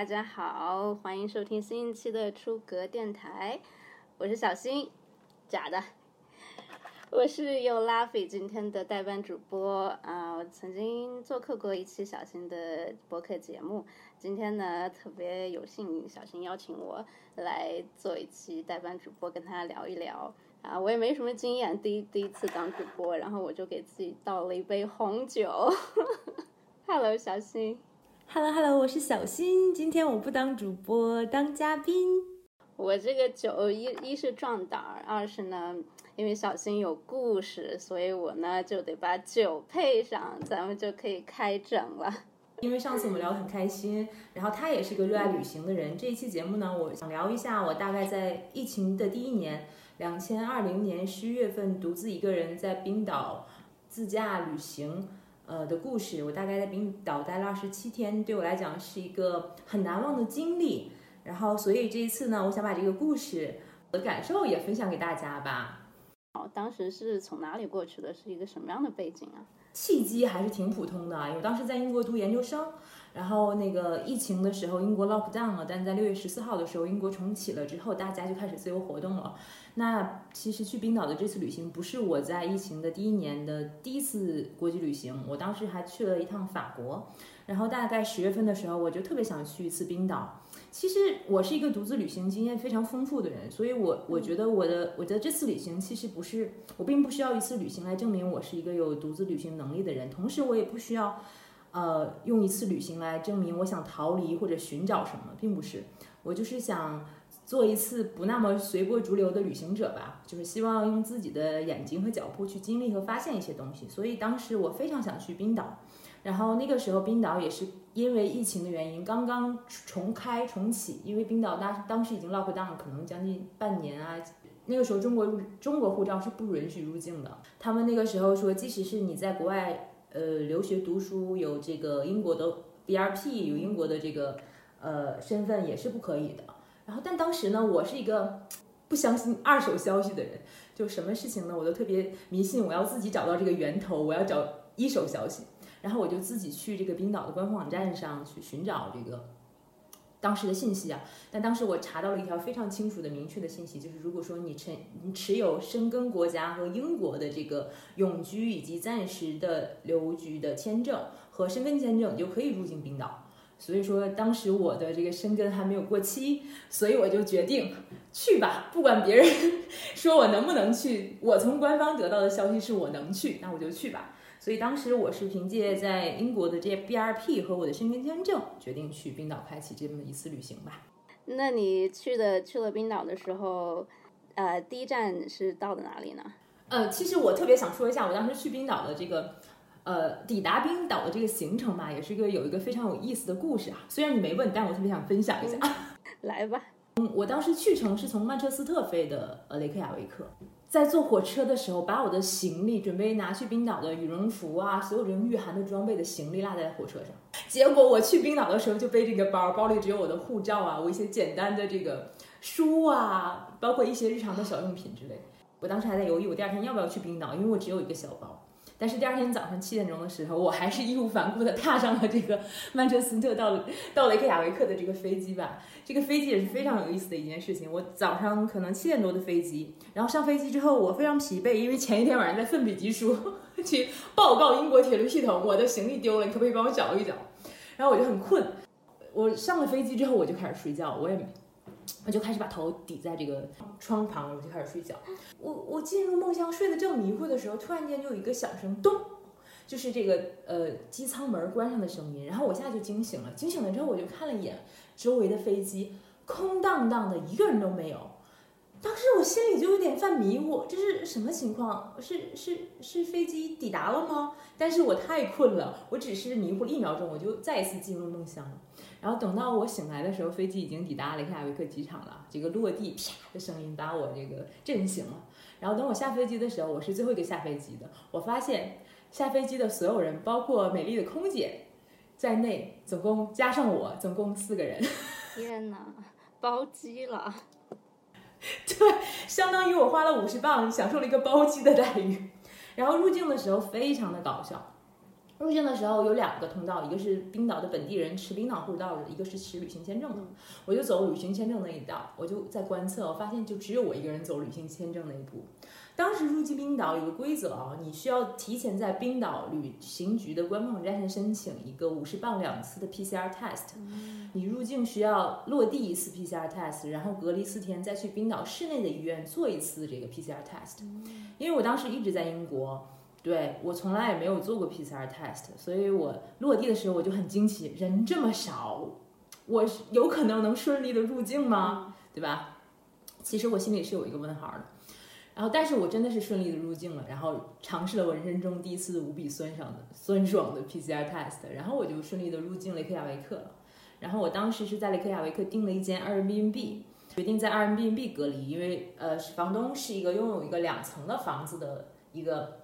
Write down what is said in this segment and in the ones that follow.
大家好，欢迎收听新一期的出格电台，我是小新，假的，我是有拉菲今天的代班主播啊，我曾经做客过一期小新的播客节目，今天呢特别有幸，小新邀请我来做一期代班主播，跟他聊一聊。啊，我也没什么经验，第一第一次当主播，然后我就给自己倒了一杯红酒，Hello 小新。Hello Hello，我是小新，今天我不当主播，当嘉宾。我这个酒一一是壮胆儿，二是呢，因为小新有故事，所以我呢就得把酒配上，咱们就可以开整了。因为上次我们聊得很开心，然后他也是个热爱旅行的人。这一期节目呢，我想聊一下我大概在疫情的第一年，两千二零年十一月份，独自一个人在冰岛自驾旅行。呃的故事，我大概在冰岛待了二十七天，对我来讲是一个很难忘的经历。然后，所以这一次呢，我想把这个故事我的感受也分享给大家吧。好，当时是从哪里过去的？是一个什么样的背景啊？契机还是挺普通的，因为当时在英国读研究生。然后那个疫情的时候，英国 lock down 了，但在六月十四号的时候，英国重启了之后，大家就开始自由活动了。那其实去冰岛的这次旅行，不是我在疫情的第一年的第一次国际旅行，我当时还去了一趟法国。然后大概十月份的时候，我就特别想去一次冰岛。其实我是一个独自旅行经验非常丰富的人，所以我我觉得我的我的这次旅行其实不是我并不需要一次旅行来证明我是一个有独自旅行能力的人，同时我也不需要。呃，用一次旅行来证明我想逃离或者寻找什么，并不是。我就是想做一次不那么随波逐流的旅行者吧，就是希望用自己的眼睛和脚步去经历和发现一些东西。所以当时我非常想去冰岛，然后那个时候冰岛也是因为疫情的原因刚刚重开重启，因为冰岛当当时已经 lock down 可能将近半年啊。那个时候中国入中国护照是不允许入境的，他们那个时候说，即使是你在国外。呃，留学读书有这个英国的 B R P，有英国的这个呃身份也是不可以的。然后，但当时呢，我是一个不相信二手消息的人，就什么事情呢，我都特别迷信，我要自己找到这个源头，我要找一手消息。然后我就自己去这个冰岛的官方网站上去寻找这个。当时的信息啊，但当时我查到了一条非常清楚的、明确的信息，就是如果说你持你持有申根国家和英国的这个永居以及暂时的留居的签证和申根签证，你就可以入境冰岛。所以说，当时我的这个申根还没有过期，所以我就决定去吧，不管别人 说我能不能去，我从官方得到的消息是我能去，那我就去吧。所以当时我是凭借在英国的这些 B R P 和我的申根签证，决定去冰岛开启这么一次旅行吧。那你去的去了冰岛的时候，呃，第一站是到的哪里呢？呃，其实我特别想说一下，我当时去冰岛的这个，呃，抵达冰岛的这个行程吧，也是一个有一个非常有意思的故事啊。虽然你没问，但我特别想分享一下。来吧。嗯，我当时去程是从曼彻斯特飞的，呃，雷克雅维克。在坐火车的时候，把我的行李准备拿去冰岛的羽绒服啊，所有这种御寒的装备的行李落在火车上。结果我去冰岛的时候就背这个包，包里只有我的护照啊，我一些简单的这个书啊，包括一些日常的小用品之类。我当时还在犹豫，我第二天要不要去冰岛，因为我只有一个小包。但是第二天早上七点钟的时候，我还是义无反顾地踏上了这个曼彻斯特到到雷克雅维克的这个飞机吧。这个飞机也是非常有意思的一件事情。我早上可能七点多的飞机，然后上飞机之后，我非常疲惫，因为前一天晚上在奋笔疾书 去报告英国铁路系统，我的行李丢了，你可不可以帮我找一找？然后我就很困，我上了飞机之后我就开始睡觉，我也。我就开始把头抵在这个窗旁，我就开始睡觉。我我进入梦乡，睡得正迷糊的时候，突然间就有一个响声，咚，就是这个呃机舱门关上的声音。然后我现在就惊醒了，惊醒了之后我就看了一眼周围的飞机，空荡荡的，一个人都没有。当时我心里就有点犯迷糊，这是什么情况？是是是飞机抵达了吗？但是我太困了，我只是迷糊了一秒钟，我就再一次进入梦乡了。然后等到我醒来的时候，飞机已经抵达雷克雅维克机场了。这个落地啪的声音把我这个震醒了。然后等我下飞机的时候，我是最后一个下飞机的。我发现下飞机的所有人，包括美丽的空姐在内，总共加上我，总共四个人。天哪，包机了！对，相当于我花了五十磅，享受了一个包机的待遇。然后入境的时候非常的搞笑。入境的时候有两个通道，一个是冰岛的本地人持冰岛护照的，一个是持旅行签证的。我就走旅行签证那一道，我就在观测，我发现就只有我一个人走旅行签证那一步。当时入境冰岛有个规则啊，你需要提前在冰岛旅行局的官方网站上申请一个五十磅两次的 PCR test。你入境需要落地一次 PCR test，然后隔离四天，再去冰岛市内的医院做一次这个 PCR test。因为我当时一直在英国。对我从来也没有做过 PCR test，所以我落地的时候我就很惊奇，人这么少，我有可能能顺利的入境吗？对吧？其实我心里是有一个问号的。然后，但是我真的是顺利的入境了，然后尝试了我人生中第一次无比酸爽的酸爽的 PCR test，然后我就顺利的入境雷克雅维克了。然后我当时是在雷克雅维克订了一间 Airbnb，决定在 Airbnb 隔离，因为呃，房东是一个拥有一个两层的房子的一个。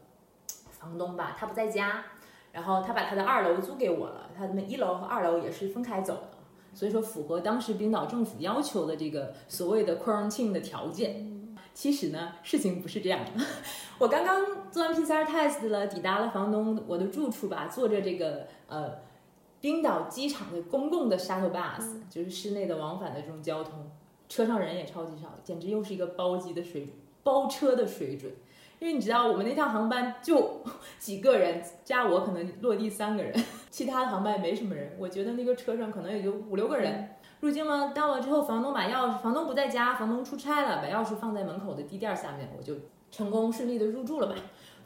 房东吧，他不在家，然后他把他的二楼租给我了，他们一楼和二楼也是分开走的，所以说符合当时冰岛政府要求的这个所谓的 quarantine 的条件。其实呢，事情不是这样的，我刚刚做完 PCR test 了，抵达了房东我的住处吧，坐着这个呃冰岛机场的公共的 shuttle bus，就是室内的往返的这种交通，车上人也超级少，简直又是一个包机的水包车的水准。因为你知道，我们那趟航班就几个人，加我可能落地三个人，其他的航班也没什么人。我觉得那个车上可能也就五六个人。入境了，到了之后，房东把钥匙，房东不在家，房东出差了，把钥匙放在门口的地垫下面，我就成功顺利的入住了吧。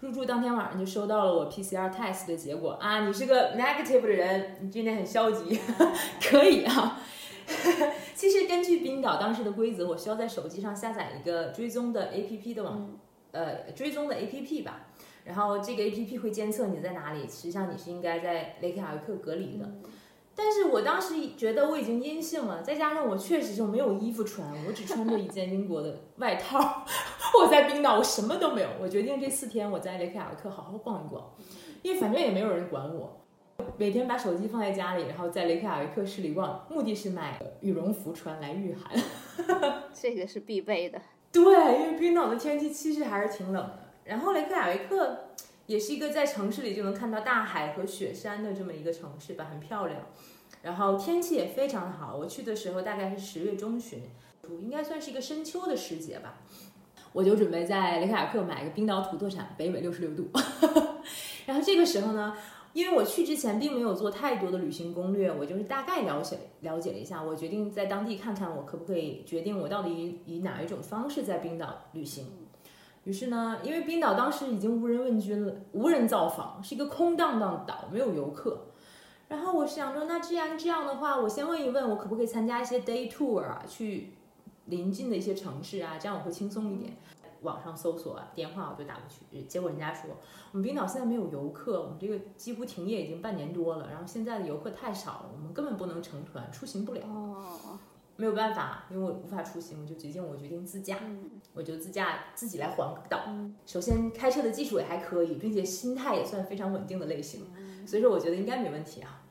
入住当天晚上就收到了我 PCR test 的结果啊，你是个 negative 的人，你今天很消极，可以啊。其实根据冰岛当时的规则，我需要在手机上下载一个追踪的 APP 的网。呃，追踪的 A P P 吧，然后这个 A P P 会监测你在哪里，实际上你是应该在雷克雅未克隔离的。但是我当时觉得我已经阴性了，再加上我确实就没有衣服穿，我只穿着一件英国的外套。我在冰岛，我什么都没有。我决定这四天我在雷克雅未克好好逛一逛，因为反正也没有人管我。每天把手机放在家里，然后在雷克雅未克市里逛，目的是买羽绒服穿来御寒。这个是必备的。对，因为冰岛的天气其实还是挺冷的。然后雷克雅维克也是一个在城市里就能看到大海和雪山的这么一个城市吧，很漂亮。然后天气也非常好，我去的时候大概是十月中旬，应该算是一个深秋的时节吧。我就准备在雷克雅克买一个冰岛土特产北纬六十六度。然后这个时候呢？因为我去之前并没有做太多的旅行攻略，我就是大概了解了解了一下，我决定在当地看看我可不可以决定我到底以哪一种方式在冰岛旅行。于是呢，因为冰岛当时已经无人问津了，无人造访，是一个空荡荡的岛，没有游客。然后我想着，那既然这样的话，我先问一问，我可不可以参加一些 day tour 啊，去临近的一些城市啊，这样我会轻松一点。网上搜索电话我就打过去，结果人家说我们冰岛现在没有游客，我们这个几乎停业已经半年多了，然后现在的游客太少了，我们根本不能成团，出行不了。哦，没有办法，因为我无法出行，我就决定我决定自驾，我就自驾自己来环岛。首先开车的技术也还可以，并且心态也算非常稳定的类型，所以说我觉得应该没问题啊。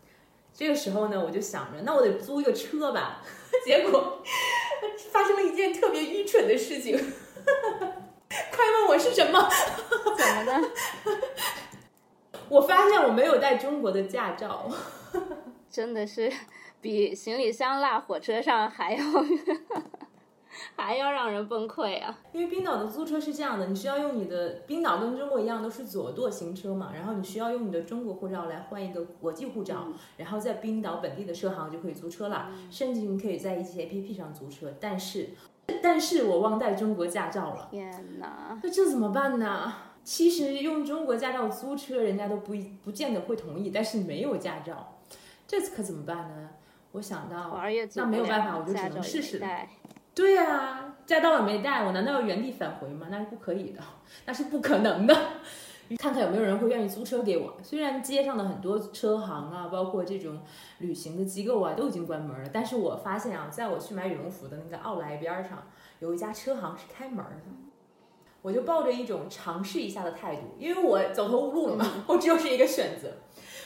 这个时候呢，我就想着，那我得租一个车吧。结果发生了一件特别愚蠢的事情。快问我是什么？怎么的？我发现我没有带中国的驾照，真的是比行李箱落火车上还要还要让人崩溃啊！因为冰岛的租车是这样的，你需要用你的冰岛跟中国一样都是左舵行车嘛，然后你需要用你的中国护照来换一个国际护照，然后在冰岛本地的车行就可以租车了，甚至你可以在一些 APP 上租车，但是。但是我忘带中国驾照了，天哪！那这怎么办呢？其实用中国驾照租车，人家都不不见得会同意。但是没有驾照，这次可怎么办呢？我想到，那没有办法，我就只能试试。对呀，驾照也没带，我难道要原地返回吗？那是不可以的，那是不可能的。看看有没有人会愿意租车给我。虽然街上的很多车行啊，包括这种旅行的机构啊，都已经关门了，但是我发现啊，在我去买羽绒服的那个奥莱边上，有一家车行是开门的。我就抱着一种尝试一下的态度，因为我走投无路了嘛，我只有这一个选择，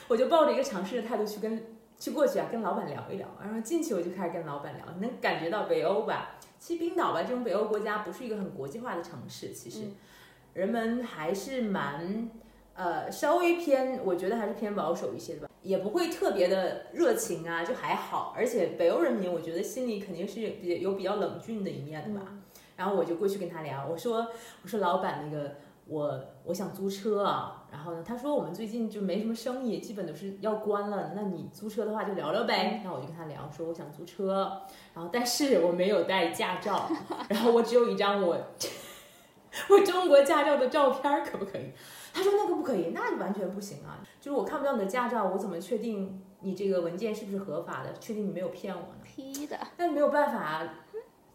我就抱着一个尝试的态度去跟去过去啊，跟老板聊一聊。然后进去我就开始跟老板聊，能感觉到北欧吧？其实冰岛吧，这种北欧国家不是一个很国际化的城市，其实。人们还是蛮，呃，稍微偏，我觉得还是偏保守一些的吧，也不会特别的热情啊，就还好。而且北欧人民，我觉得心里肯定是比有比较冷峻的一面的吧。然后我就过去跟他聊，我说我说老板那个我我想租车啊。然后呢，他说我们最近就没什么生意，基本都是要关了。那你租车的话就聊聊呗。那我就跟他聊，说我想租车，然后但是我没有带驾照，然后我只有一张我我中国驾照的照片，可不可以？他说那个不可以，那完全不行啊！就是我看不到你的驾照，我怎么确定你这个文件是不是合法的？确定你没有骗我呢？P 的，那没有办法，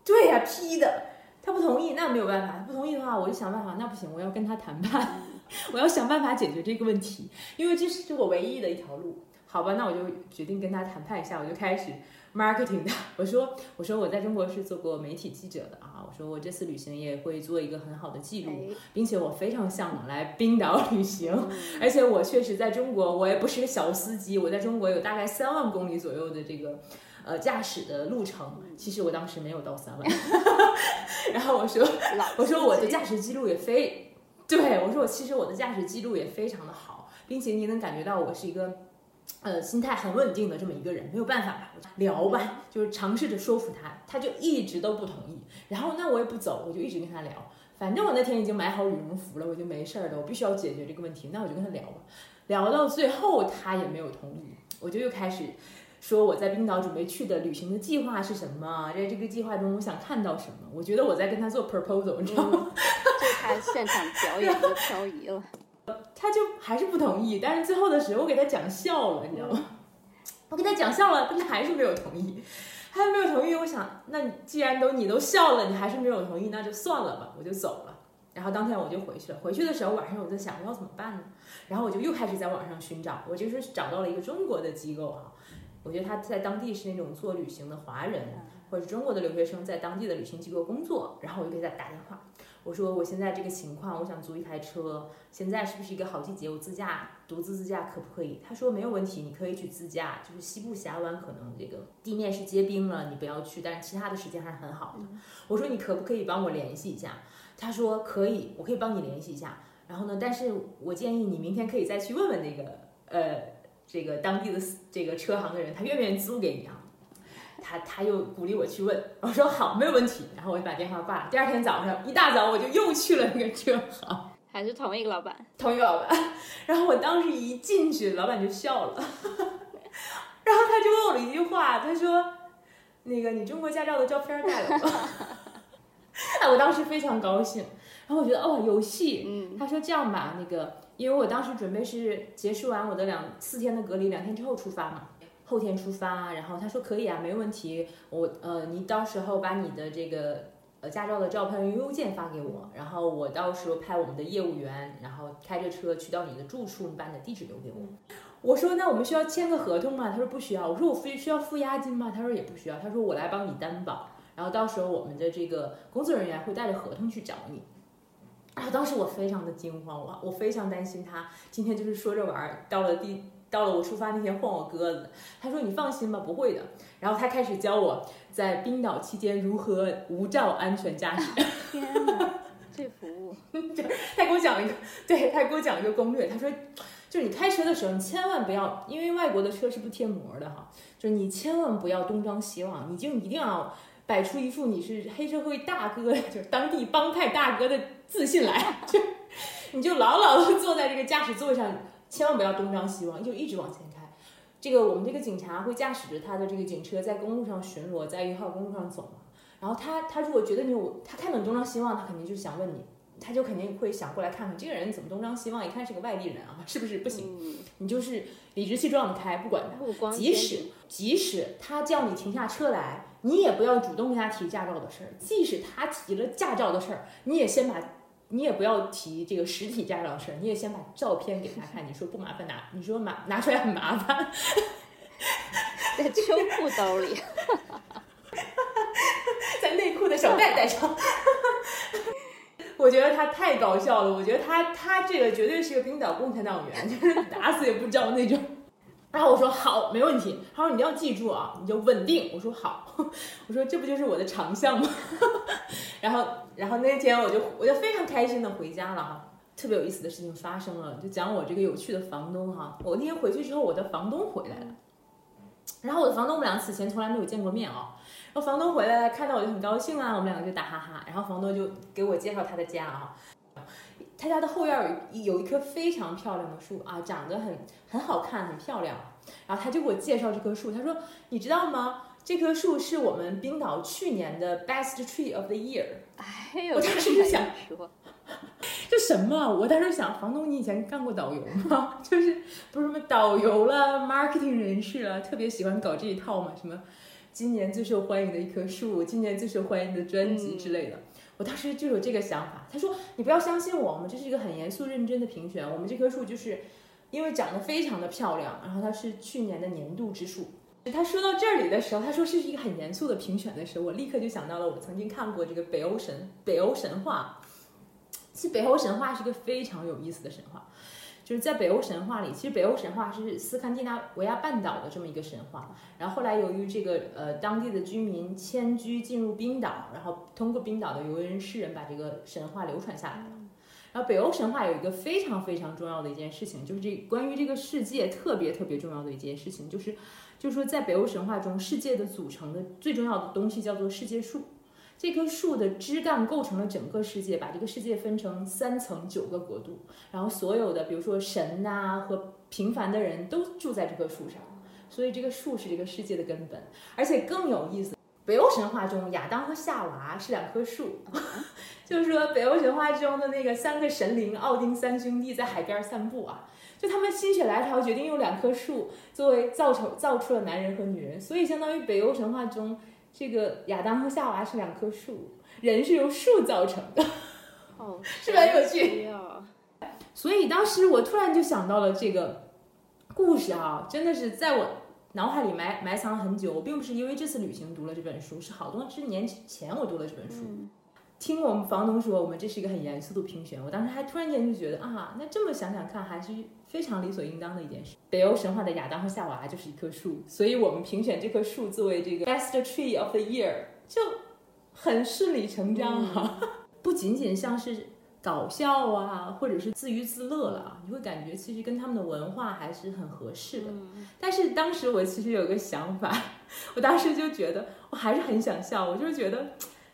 对呀，P 的，他不同意，那没有办法，不同意的话，我就想办法，那不行，我要跟他谈判，我要想办法解决这个问题，因为这是我唯一的一条路。好吧，那我就决定跟他谈判一下，我就开始。marketing 的，我说我说我在中国是做过媒体记者的啊，我说我这次旅行也会做一个很好的记录，并且我非常向往来冰岛旅行，而且我确实在中国，我也不是个小司机，我在中国有大概三万公里左右的这个呃驾驶的路程，其实我当时没有到三万，然后我说我说我的驾驶记录也非，对我说我其实我的驾驶记录也非常的好，并且你能感觉到我是一个。呃，心态很稳定的这么一个人，没有办法吧？聊吧，就是尝试着说服他，他就一直都不同意。然后那我也不走，我就一直跟他聊。反正我那天已经买好羽绒服了，我就没事儿了。我必须要解决这个问题，那我就跟他聊吧。聊到最后，他也没有同意，我就又开始说我在冰岛准备去的旅行的计划是什么，在这个计划中我想看到什么。我觉得我在跟他做 proposal，你知道吗？就他现场表演的漂移了。他就还是不同意，但是最后的时候我给他讲笑了，你知道吗？我给他讲笑了，但他还是没有同意，还是没有同意。我想，那既然都你都笑了，你还是没有同意，那就算了吧，我就走了。然后当天我就回去了。回去的时候晚上我在想，我要怎么办呢？然后我就又开始在网上寻找，我就是找到了一个中国的机构啊，我觉得他在当地是那种做旅行的华人，或者中国的留学生在当地的旅行机构工作，然后我就给他打电话。我说我现在这个情况，我想租一台车，现在是不是一个好季节？我自驾，独自自驾可不可以？他说没有问题，你可以去自驾，就是西部峡湾可能这个地面是结冰了，你不要去，但是其他的时间还是很好的。我说你可不可以帮我联系一下？他说可以，我可以帮你联系一下。然后呢，但是我建议你明天可以再去问问那个呃这个当地的这个车行的人，他愿不愿意租给你啊？他他又鼓励我去问，我说好，没有问题。然后我就把电话挂了。第二天早上一大早，我就又去了那个车行，还是同一个老板，同一个老板。然后我当时一进去，老板就笑了，然后他就问我了一句话，他说：“那个你中国驾照的照片带了吗？” 哎，我当时非常高兴。然后我觉得哦，有戏。嗯。他说这样吧，那个因为我当时准备是结束完我的两四天的隔离，两天之后出发嘛。后天出发，然后他说可以啊，没问题。我呃，你到时候把你的这个呃驾照的照片用邮件发给我，然后我到时候派我们的业务员，然后开着车去到你的住处，你把你的地址留给我。我说那我们需要签个合同吗？他说不需要。我说我非需要付押金吗？他说也不需要。他说我来帮你担保，然后到时候我们的这个工作人员会带着合同去找你。然后，当时我非常的惊慌，我我非常担心他今天就是说着玩儿，到了第。到了我出发那天晃我鸽子，他说你放心吧，不会的。然后他开始教我在冰岛期间如何无照安全驾驶。天哪，这服务！他给我讲一个，对他给我讲一个攻略。他说，就是你开车的时候，你千万不要，因为外国的车是不贴膜的哈，就是你千万不要东张西望，你就一定要摆出一副你是黑社会大哥，就是当地帮派大哥的自信来，就你就牢牢的坐在这个驾驶座上。千万不要东张西望，就一直往前开。这个我们这个警察会驾驶着他的这个警车在公路上巡逻，在一号公路上走嘛。然后他他如果觉得你有他看到你东张西望，他肯定就是想问你，他就肯定会想过来看看这个人怎么东张西望，一看是个外地人啊，是不是不行？你就是理直气壮的开，不管他。即使即使他叫你停下车来，你也不要主动跟他提驾照的事儿。即使他提了驾照的事儿，你也先把。你也不要提这个实体驾照的事儿，你也先把照片给他看。你说不麻烦拿，你说麻拿出来很麻烦，在秋裤兜里，在内裤的小袋袋上。我觉得他太搞笑了，我觉得他他这个绝对是个冰岛共产党员，就是打死也不招那种。然后我说好，没问题。他说你要记住啊，你就稳定。我说好，我说这不就是我的长项吗？然后，然后那天我就我就非常开心的回家了哈。特别有意思的事情发生了，就讲我这个有趣的房东哈。我那天回去之后，我的房东回来了，然后我的房东我们俩此前从来没有见过面啊。然后房东回来，看到我就很高兴啊，我们两个就打哈哈。然后房东就给我介绍他的家啊，他家的后院有有一棵非常漂亮的树啊，长得很很好看，很漂亮。然后他就给我介绍这棵树，他说：“你知道吗？这棵树是我们冰岛去年的 Best Tree of the Year。”哎呦，我当时就想说，这什么？我当时想，房东，你以前干过导游吗？就是不是什么导游了，marketing 人士了，特别喜欢搞这一套嘛？什么今年最受欢迎的一棵树，今年最受欢迎的专辑之类的。我当时就有这个想法。他说：“你不要相信我，我们这是一个很严肃认真的评选。我们这棵树就是因为长得非常的漂亮，然后它是去年的年度之树。”他说到这里的时候，他说这是一个很严肃的评选的时候，我立刻就想到了我曾经看过这个北欧神北欧神话。其实北欧神话是个非常有意思的神话，就是在北欧神话里，其实北欧神话是斯堪的纳维亚半岛的这么一个神话。然后后来由于这个呃当地的居民迁居进入冰岛，然后通过冰岛的游人诗人把这个神话流传下来了。然后北欧神话有一个非常非常重要的一件事情，就是这关于这个世界特别特别重要的一件事情，就是就是说在北欧神话中，世界的组成的最重要的东西叫做世界树。这棵树的枝干构成了整个世界，把这个世界分成三层九个国度，然后所有的比如说神呐、和平凡的人都住在这棵树上，所以这个树是这个世界的根本。而且更有意思，北欧神话中亚当和夏娃是两棵树，就是说北欧神话中的那个三个神灵奥丁三兄弟在海边散步啊，就他们心血来潮决定用两棵树作为造成造出了男人和女人，所以相当于北欧神话中。这个亚当和夏娃是两棵树，人是由树造成的，哦，是不是很有趣啊所以当时我突然就想到了这个故事啊，真的是在我脑海里埋埋藏了很久。我并不是因为这次旅行读了这本书，是好多是年前我读了这本书。嗯听我们房东说，我们这是一个很严肃的评选，我当时还突然间就觉得啊，那这么想想看，还是非常理所应当的一件事。北欧神话的亚当和夏娃就是一棵树，所以我们评选这棵树作为这个 Best Tree of the Year 就很顺理成章啊，不仅仅像是搞笑啊，或者是自娱自乐了啊，你会感觉其实跟他们的文化还是很合适的。嗯但是当时我其实有个想法，我当时就觉得我还是很想笑，我就是觉得，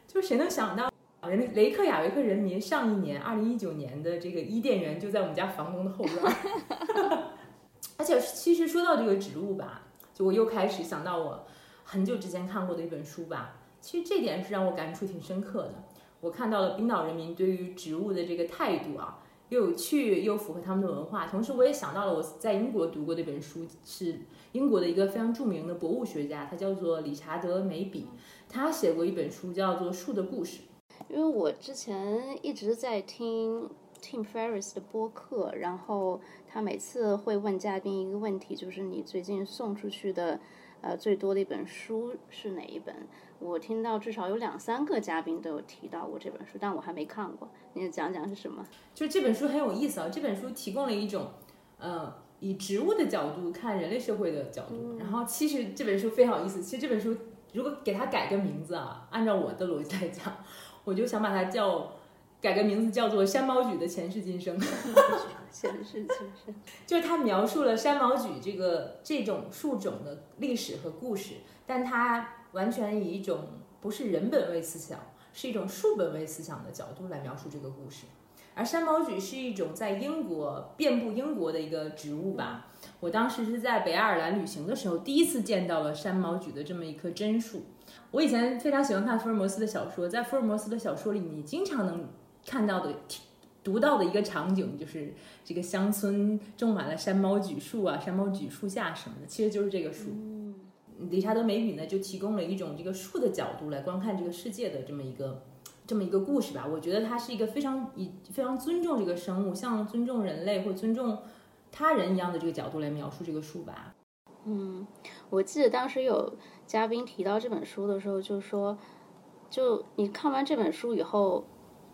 就是谁能想到，人雷克雅维克人民上一年二零一九年的这个伊甸园就在我们家房东的后院儿，而且其实说到这个植物吧，就我又开始想到我很久之前看过的一本书吧，其实这点是让我感触挺深刻的。我看到了冰岛人民对于植物的这个态度啊，又有趣又符合他们的文化。同时，我也想到了我在英国读过的一本书，是英国的一个非常著名的博物学家，他叫做理查德·梅比，他写过一本书叫做《树的故事》。因为我之前一直在听 Tim Ferriss 的播客，然后他每次会问嘉宾一个问题，就是你最近送出去的呃最多的一本书是哪一本？我听到至少有两三个嘉宾都有提到过这本书，但我还没看过。你讲讲是什么？就这本书很有意思啊，这本书提供了一种，呃，以植物的角度看人类社会的角度。然后其实这本书非常有意思，其实这本书如果给它改个名字啊，按照我的逻辑来讲，我就想把它叫改个名字叫做《山毛榉的前世今生》。前世今生就是它描述了山毛榉这个这种树种的历史和故事，但它完全以一种不是人本位思想，是一种树本位思想的角度来描述这个故事。而山毛榉是一种在英国遍布英国的一个植物吧。我当时是在北爱尔兰旅行的时候，第一次见到了山毛榉的这么一棵真树。我以前非常喜欢看福尔摩斯的小说，在福尔摩斯的小说里，你经常能看到的、读到的一个场景，就是这个乡村种满了山毛榉树啊、山毛榉树下什么的，其实就是这个树。理查德·梅比呢，就提供了一种这个树的角度来观看这个世界的这么一个这么一个故事吧。我觉得它是一个非常以非常尊重这个生物，像尊重人类或尊重他人一样的这个角度来描述这个树吧。嗯，我记得当时有嘉宾提到这本书的时候，就说，就你看完这本书以后，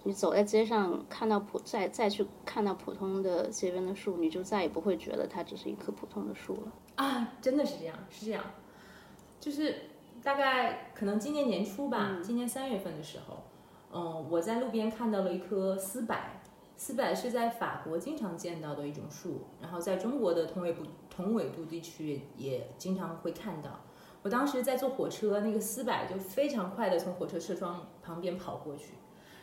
你走在街上看到普再再去看到普通的街边的树，你就再也不会觉得它只是一棵普通的树了。啊，真的是这样，是这样，就是大概可能今年年初吧，今年三月份的时候，嗯，我在路边看到了一棵丝柏，丝柏是在法国经常见到的一种树，然后在中国的同纬度同纬度地区也经常会看到。我当时在坐火车，那个丝柏就非常快的从火车车窗旁边跑过去，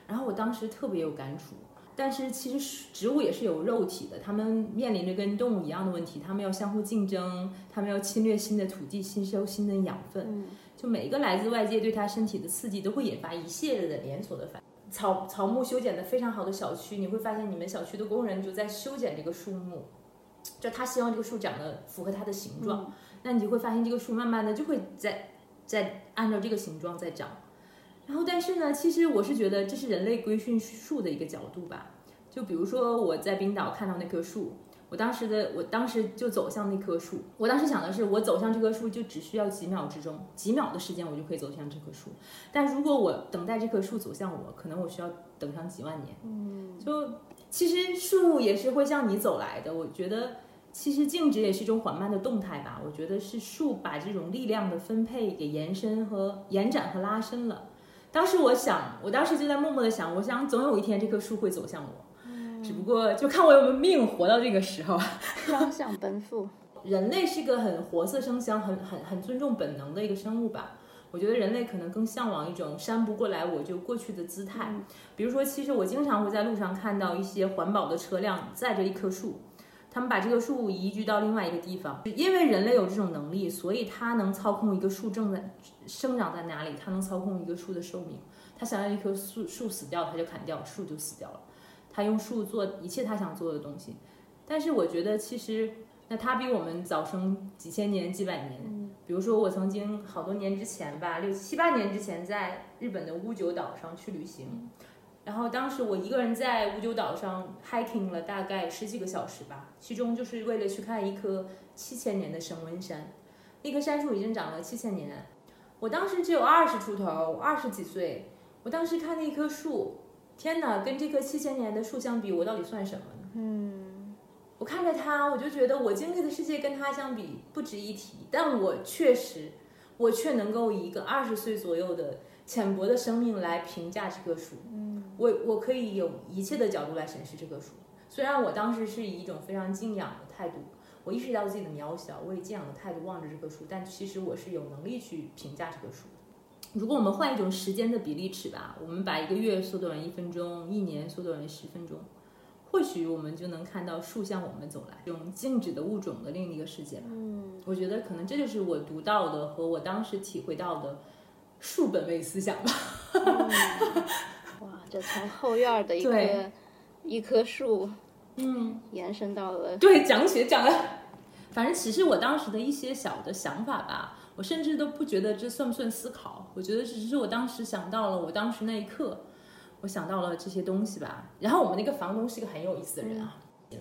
然后我当时特别有感触。但是其实植物也是有肉体的，它们面临着跟动物一样的问题，它们要相互竞争，它们要侵略新的土地，吸收新的养分。就每一个来自外界对它身体的刺激，都会引发一系列的连锁的反应。草草木修剪的非常好的小区，你会发现你们小区的工人就在修剪这个树木，就他希望这个树长得符合它的形状，那你就会发现这个树慢慢的就会在在按照这个形状在长。然后，但是呢，其实我是觉得这是人类规训树的一个角度吧。就比如说我在冰岛看到那棵树，我当时的我当时就走向那棵树。我当时想的是，我走向这棵树就只需要几秒之中，几秒的时间我就可以走向这棵树。但如果我等待这棵树走向我，可能我需要等上几万年。嗯，就其实树也是会向你走来的。我觉得其实静止也是一种缓慢的动态吧。我觉得是树把这种力量的分配给延伸和延展和拉伸了。当时我想，我当时就在默默的想，我想总有一天这棵树会走向我，只不过就看我有没有命活到这个时候。双向奔赴，人类是个很活色生香、很很很尊重本能的一个生物吧？我觉得人类可能更向往一种山不过来我就过去的姿态。比如说，其实我经常会在路上看到一些环保的车辆载着一棵树。他们把这个树移居到另外一个地方，因为人类有这种能力，所以他能操控一个树正在生长在哪里，他能操控一个树的寿命。他想要一棵树树死掉，他就砍掉，树就死掉了。他用树做一切他想做的东西。但是我觉得，其实那他比我们早生几千年、几百年。比如说，我曾经好多年之前吧，六七八年之前，在日本的屋久岛上去旅行。然后当时我一个人在五九岛上 hiking 了大概十几个小时吧，其中就是为了去看一棵七千年的神温杉，那棵杉树已经长了七千年。我当时只有二十出头，二十几岁。我当时看那棵树，天哪，跟这棵七千年的树相比，我到底算什么呢？嗯，我看着它，我就觉得我经历的世界跟它相比不值一提。但我确实，我却能够以一个二十岁左右的浅薄的生命来评价这棵树。嗯我我可以有一切的角度来审视这棵树，虽然我当时是以一种非常敬仰的态度，我意识到自己的渺小，我以敬仰的态度望着这棵树，但其实我是有能力去评价这棵树的。如果我们换一种时间的比例尺吧，我们把一个月缩短为一分钟，一年缩短为十分钟，或许我们就能看到树向我们走来，这种静止的物种的另一个世界。嗯，我觉得可能这就是我读到的和我当时体会到的树本位思想吧。哇，这从后院的一棵一棵树，嗯，延伸到了对讲起讲了，反正其实我当时的一些小的想法吧。我甚至都不觉得这算不算思考，我觉得只是我当时想到了，我当时那一刻，我想到了这些东西吧。然后我们那个房东是一个很有意思的人啊，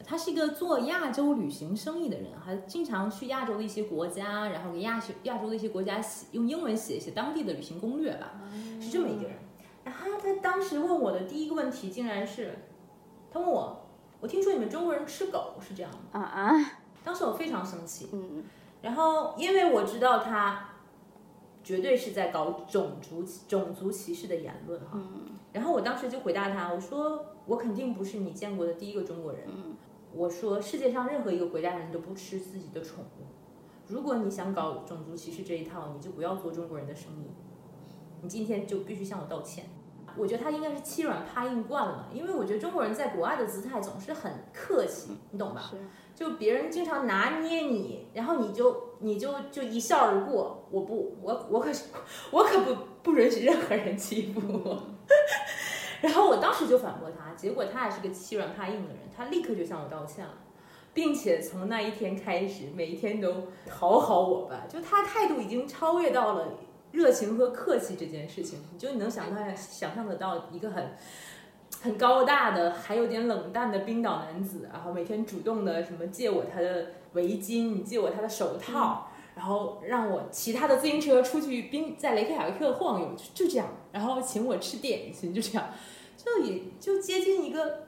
他是一个做亚洲旅行生意的人，还经常去亚洲的一些国家，然后给亚亚洲的一些国家写用英文写一些当地的旅行攻略吧，是这么一个人。然后他当时问我的第一个问题，竟然是，他问我，我听说你们中国人吃狗，是这样吗？啊啊！当时我非常生气。嗯。然后因为我知道他，绝对是在搞种族种族歧视的言论哈。嗯。然后我当时就回答他，我说我肯定不是你见过的第一个中国人。嗯。我说世界上任何一个国家人都不吃自己的宠物，如果你想搞种族歧视这一套，你就不要做中国人的生意，你今天就必须向我道歉。我觉得他应该是欺软怕硬惯了，因为我觉得中国人在国外的姿态总是很客气，你懂吧？就别人经常拿捏你，然后你就你就就一笑而过。我不，我我可是我可不不允许任何人欺负我。然后我当时就反驳他，结果他还是个欺软怕硬的人，他立刻就向我道歉了，并且从那一天开始，每一天都讨好我吧。就他态度已经超越到了。热情和客气这件事情，就你能想到想象得到一个很很高大的，还有点冷淡的冰岛男子，然后每天主动的什么借我他的围巾，借我他的手套，然后让我骑他的自行车出去冰在雷克雅未克晃悠，就就这样，然后请我吃点心，就这样，就也就接近一个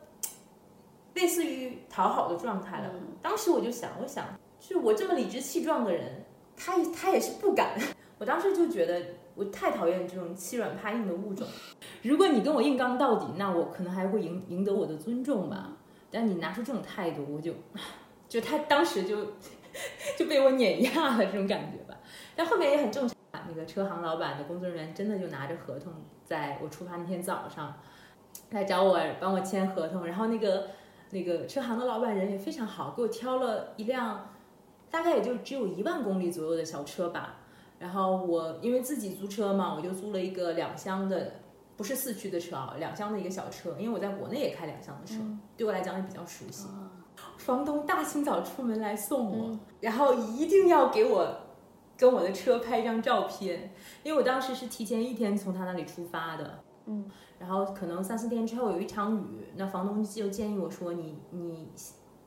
类似于讨好的状态了。当时我就想，我想，就是我这么理直气壮的人，他他也是不敢。我当时就觉得，我太讨厌这种欺软怕硬的物种。如果你跟我硬刚到底，那我可能还会赢赢得我的尊重吧。但你拿出这种态度，我就 就他当时就 就被我碾压了这种感觉吧。但后面也很正常，那个车行老板的工作人员真的就拿着合同，在我出发那天早上来找我帮我签合同，然后那个那个车行的老板人也非常好，给我挑了一辆大概也就只有一万公里左右的小车吧。然后我因为自己租车嘛，我就租了一个两厢的，不是四驱的车啊，两厢的一个小车。因为我在国内也开两厢的车，对我来讲也比较熟悉。房东大清早出门来送我，然后一定要给我跟我的车拍一张照片，因为我当时是提前一天从他那里出发的。嗯，然后可能三四天之后有一场雨，那房东就建议我说，你你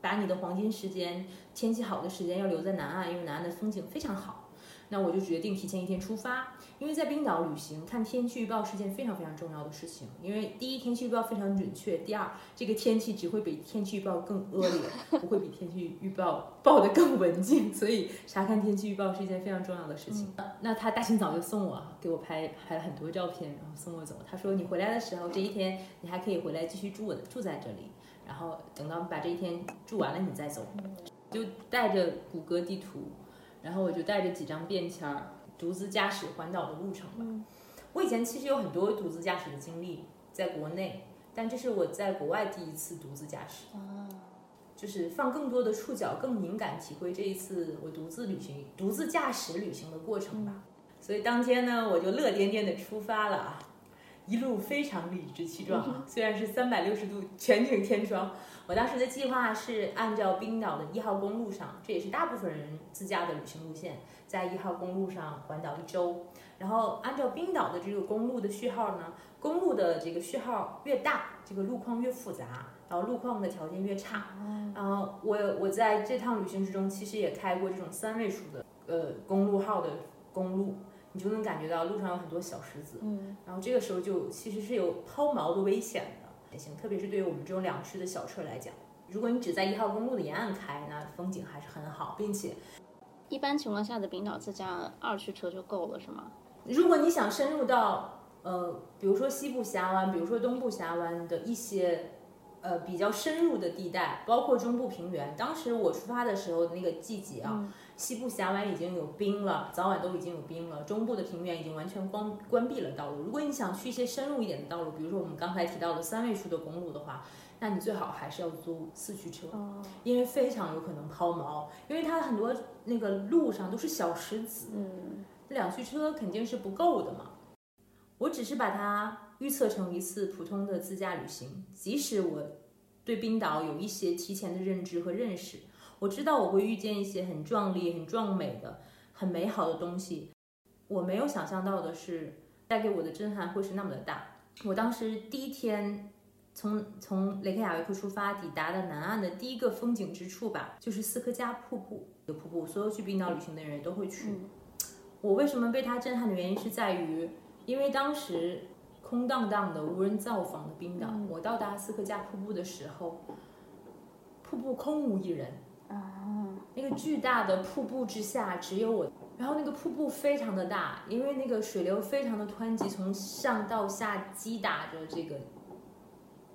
把你的黄金时间，天气好的时间要留在南岸，因为南岸的风景非常好。那我就决定提前一天出发，因为在冰岛旅行看天气预报是件非常非常重要的事情。因为第一，天气预报非常准确；第二，这个天气只会比天气预报更恶劣，不会比天气预报报得更文静。所以查看天气预报是一件非常重要的事情。那他大清早就送我，给我拍拍了很多照片，然后送我走。他说你回来的时候，这一天你还可以回来继续住我的住在这里，然后等到把这一天住完了你再走。就带着谷歌地图。然后我就带着几张便签儿，独自驾驶环岛的路程吧。我以前其实有很多独自驾驶的经历，在国内，但这是我在国外第一次独自驾驶。就是放更多的触角，更敏感体会这一次我独自旅行、独自驾驶旅行的过程吧。所以当天呢，我就乐颠颠的出发了啊，一路非常理直气壮啊。虽然是三百六十度全景天窗。我当时的计划是按照冰岛的一号公路上，这也是大部分人自驾的旅行路线，在一号公路上环岛一周。然后按照冰岛的这个公路的序号呢，公路的这个序号越大，这个路况越复杂，然后路况的条件越差。然后我我在这趟旅行之中，其实也开过这种三位数的呃公路号的公路，你就能感觉到路上有很多小石子。嗯，然后这个时候就其实是有抛锚的危险。行，特别是对于我们这种两驱的小车来讲，如果你只在一号公路的沿岸开，那风景还是很好，并且一般情况下的冰岛自驾二驱车就够了，是吗？如果你想深入到呃，比如说西部峡湾，比如说东部峡湾的一些呃比较深入的地带，包括中部平原，当时我出发的时候的那个季节啊。西部峡湾已经有冰了，早晚都已经有冰了。中部的平原已经完全关关闭了道路。如果你想去一些深入一点的道路，比如说我们刚才提到的三位数的公路的话，那你最好还是要租四驱车，因为非常有可能抛锚，因为它很多那个路上都是小石子，嗯，两驱车肯定是不够的嘛。我只是把它预测成一次普通的自驾旅行，即使我对冰岛有一些提前的认知和认识。我知道我会遇见一些很壮丽、很壮美的、很美好的东西。我没有想象到的是，带给我的震撼会是那么的大。我当时第一天从从雷克雅未克出发，抵达的南岸的第一个风景之处吧，就是斯科加瀑布。这个瀑布，所有去冰岛旅行的人都会去。我为什么被它震撼的原因是在于，因为当时空荡荡的、无人造访的冰岛，我到达斯科加瀑布的时候，瀑布空无一人。啊，那个巨大的瀑布之下只有我，然后那个瀑布非常的大，因为那个水流非常的湍急，从上到下击打着这个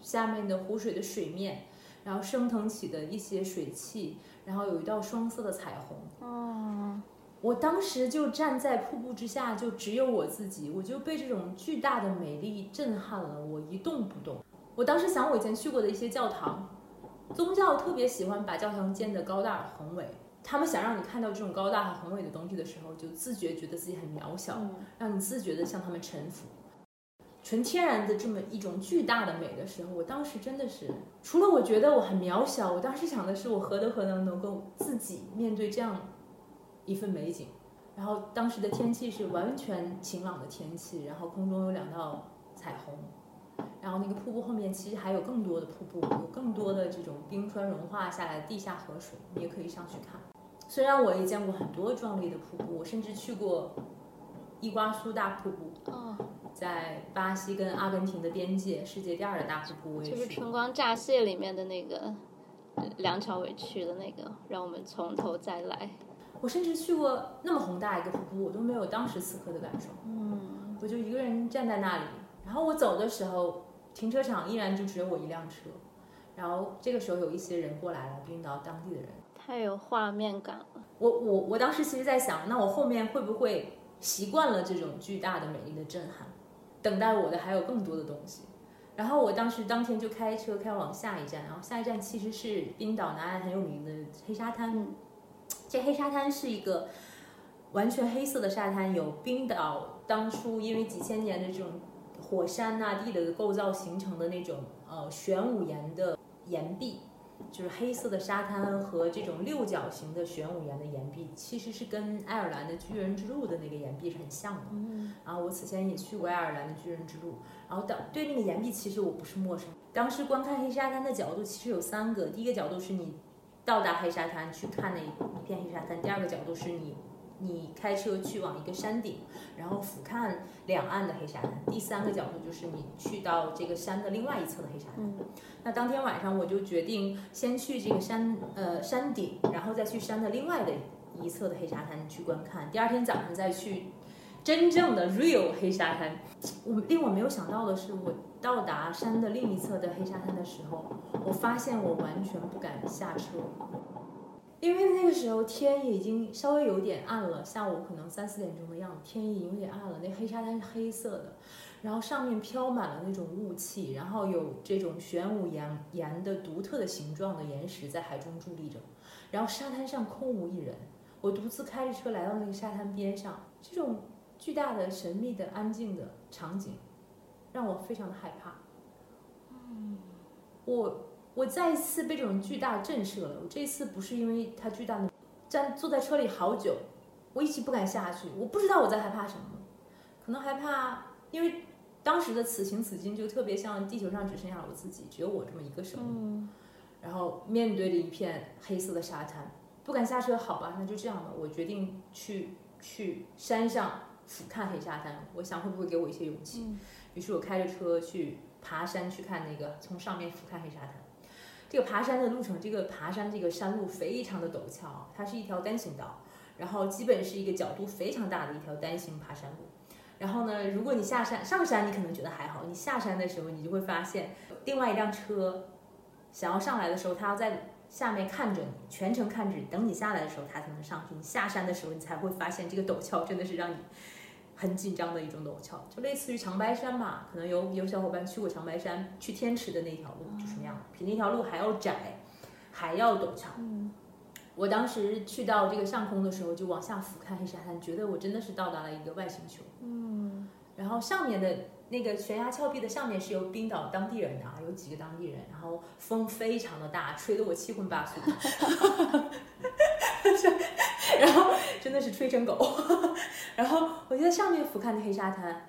下面的湖水的水面，然后升腾起的一些水汽，然后有一道双色的彩虹。哦，我当时就站在瀑布之下，就只有我自己，我就被这种巨大的美丽震撼了，我一动不动。我当时想我以前去过的一些教堂。宗教特别喜欢把教堂建得高大宏伟，他们想让你看到这种高大和宏伟的东西的时候，就自觉觉得自己很渺小，让你自觉的向他们臣服。纯天然的这么一种巨大的美的时候，我当时真的是，除了我觉得我很渺小，我当时想的是我何德何能能够自己面对这样一份美景。然后当时的天气是完全晴朗的天气，然后空中有两道彩虹。然后那个瀑布后面其实还有更多的瀑布，有更多的这种冰川融化下来的地下河水，你也可以上去看。虽然我也见过很多壮丽的瀑布，我甚至去过伊瓜苏大瀑布，在巴西跟阿根廷的边界，世界第二的大瀑布。我也就是《春光乍泄》里面的那个梁朝伟去的那个，让我们从头再来。我甚至去过那么宏大一个瀑布，我都没有当时此刻的感受。嗯，我就一个人站在那里，然后我走的时候，停车场依然就只有我一辆车。然后这个时候有一些人过来了，冰岛当地的人。太有画面感了。我我我当时其实在想，那我后面会不会习惯了这种巨大的美丽的震撼？等待我的还有更多的东西。然后我当时当天就开车开往下一站，然后下一站其实是冰岛南岸很有名的黑沙滩。这黑沙滩是一个完全黑色的沙滩，有冰岛当初因为几千年的这种火山呐、地的构造形成的那种呃玄武岩的岩壁。就是黑色的沙滩和这种六角形的玄武岩的岩壁，其实是跟爱尔兰的巨人之路的那个岩壁是很像的。嗯，然后我此前也去过爱尔兰的巨人之路，然后当对那个岩壁其实我不是陌生。当时观看黑沙滩的角度其实有三个，第一个角度是你到达黑沙滩去看那一片黑沙滩，第二个角度是你。你开车去往一个山顶，然后俯瞰两岸的黑沙滩。第三个角度就是你去到这个山的另外一侧的黑沙滩。那当天晚上我就决定先去这个山呃山顶，然后再去山的另外的一侧的黑沙滩去观看。第二天早上再去真正的 real 黑沙滩。我令我没有想到的是，我到达山的另一侧的黑沙滩的时候，我发现我完全不敢下车。因为那个时候天已经稍微有点暗了，下午可能三四点钟的样子，天已经有点暗了。那黑沙滩是黑色的，然后上面飘满了那种雾气，然后有这种玄武岩岩的独特的形状的岩石在海中伫立着，然后沙滩上空无一人。我独自开着车来到那个沙滩边上，这种巨大的、神秘的、安静的场景，让我非常的害怕。嗯，我。我再一次被这种巨大震慑了。我这次不是因为它巨大的，站坐在车里好久，我一直不敢下去。我不知道我在害怕什么，可能害怕，因为当时的此情此景就特别像地球上只剩下了我自己，只有我这么一个生物。然后面对着一片黑色的沙滩，不敢下车。好吧，那就这样吧。我决定去去山上俯瞰黑沙滩，我想会不会给我一些勇气。于是我开着车去爬山去看那个，从上面俯瞰黑沙滩。这个爬山的路程，这个爬山这个山路非常的陡峭，它是一条单行道，然后基本是一个角度非常大的一条单行爬山路。然后呢，如果你下山上山，你可能觉得还好，你下山的时候，你就会发现另外一辆车想要上来的时候，它要在下面看着你，全程看着你，等你下来的时候，它才能上去。你下山的时候，你才会发现这个陡峭真的是让你。很紧张的一种陡峭，就类似于长白山吧，可能有有小伙伴去过长白山，去天池的那条路就是那样，比那条路还要窄，还要陡峭。嗯，我当时去到这个上空的时候，就往下俯瞰黑沙滩，觉得我真的是到达了一个外星球。嗯，然后上面的那个悬崖峭壁的上面是有冰岛当地人的啊，有几个当地人，然后风非常的大，吹得我七荤八素。然后真的是吹成狗，然后我就在上面俯瞰的黑沙滩，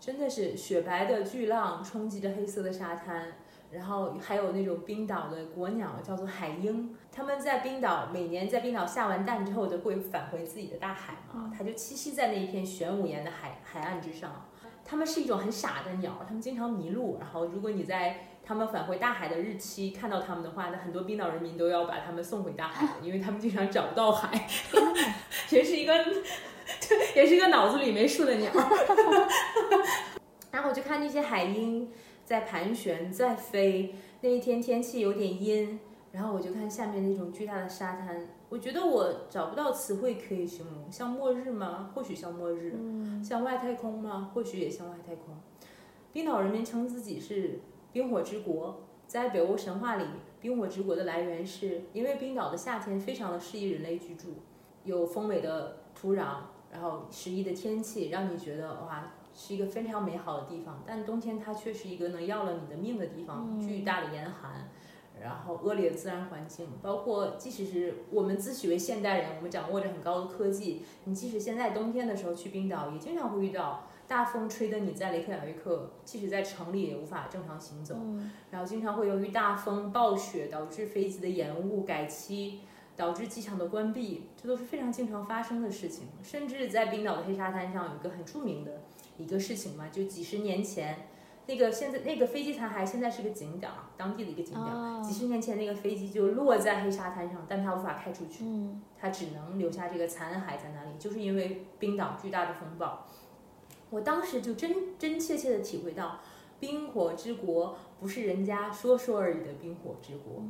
真的是雪白的巨浪冲击着黑色的沙滩，然后还有那种冰岛的国鸟叫做海鹰，他们在冰岛每年在冰岛下完蛋之后都会返回自己的大海嘛，它就栖息在那一片玄武岩的海海岸之上，它们是一种很傻的鸟，它们经常迷路，然后如果你在他们返回大海的日期，看到他们的话，那很多冰岛人民都要把他们送回大海，因为他们经常找不到海。也是一个，也是一个脑子里没数的鸟。然后我就看那些海鹰在盘旋，在飞。那一天天气有点阴，然后我就看下面那种巨大的沙滩，我觉得我找不到词汇可以形容，像末日吗？或许像末日。像外太空吗？或许也像外太空。冰岛人民称自己是。冰火之国，在北欧神话里，冰火之国的来源是因为冰岛的夏天非常的适宜人类居住，有丰美的土壤，然后适宜的天气，让你觉得哇是一个非常美好的地方。但冬天它却是一个能要了你的命的地方，巨大的严寒，然后恶劣的自然环境，包括即使是我们自诩为现代人，我们掌握着很高的科技，你即使现在冬天的时候去冰岛，也经常会遇到。大风吹得你在雷克雅未克，即使在城里也无法正常行走。然后经常会由于大风暴雪导致飞机的延误改期，导致机场的关闭，这都是非常经常发生的事情。甚至在冰岛的黑沙滩上有一个很著名的一个事情嘛，就几十年前，那个现在那个飞机残骸现在是个景点儿，当地的一个景点几十年前那个飞机就落在黑沙滩上，但它无法开出去，嗯它只能留下这个残骸在那里，就是因为冰岛巨大的风暴。我当时就真真切切的体会到，冰火之国不是人家说说而已的冰火之国。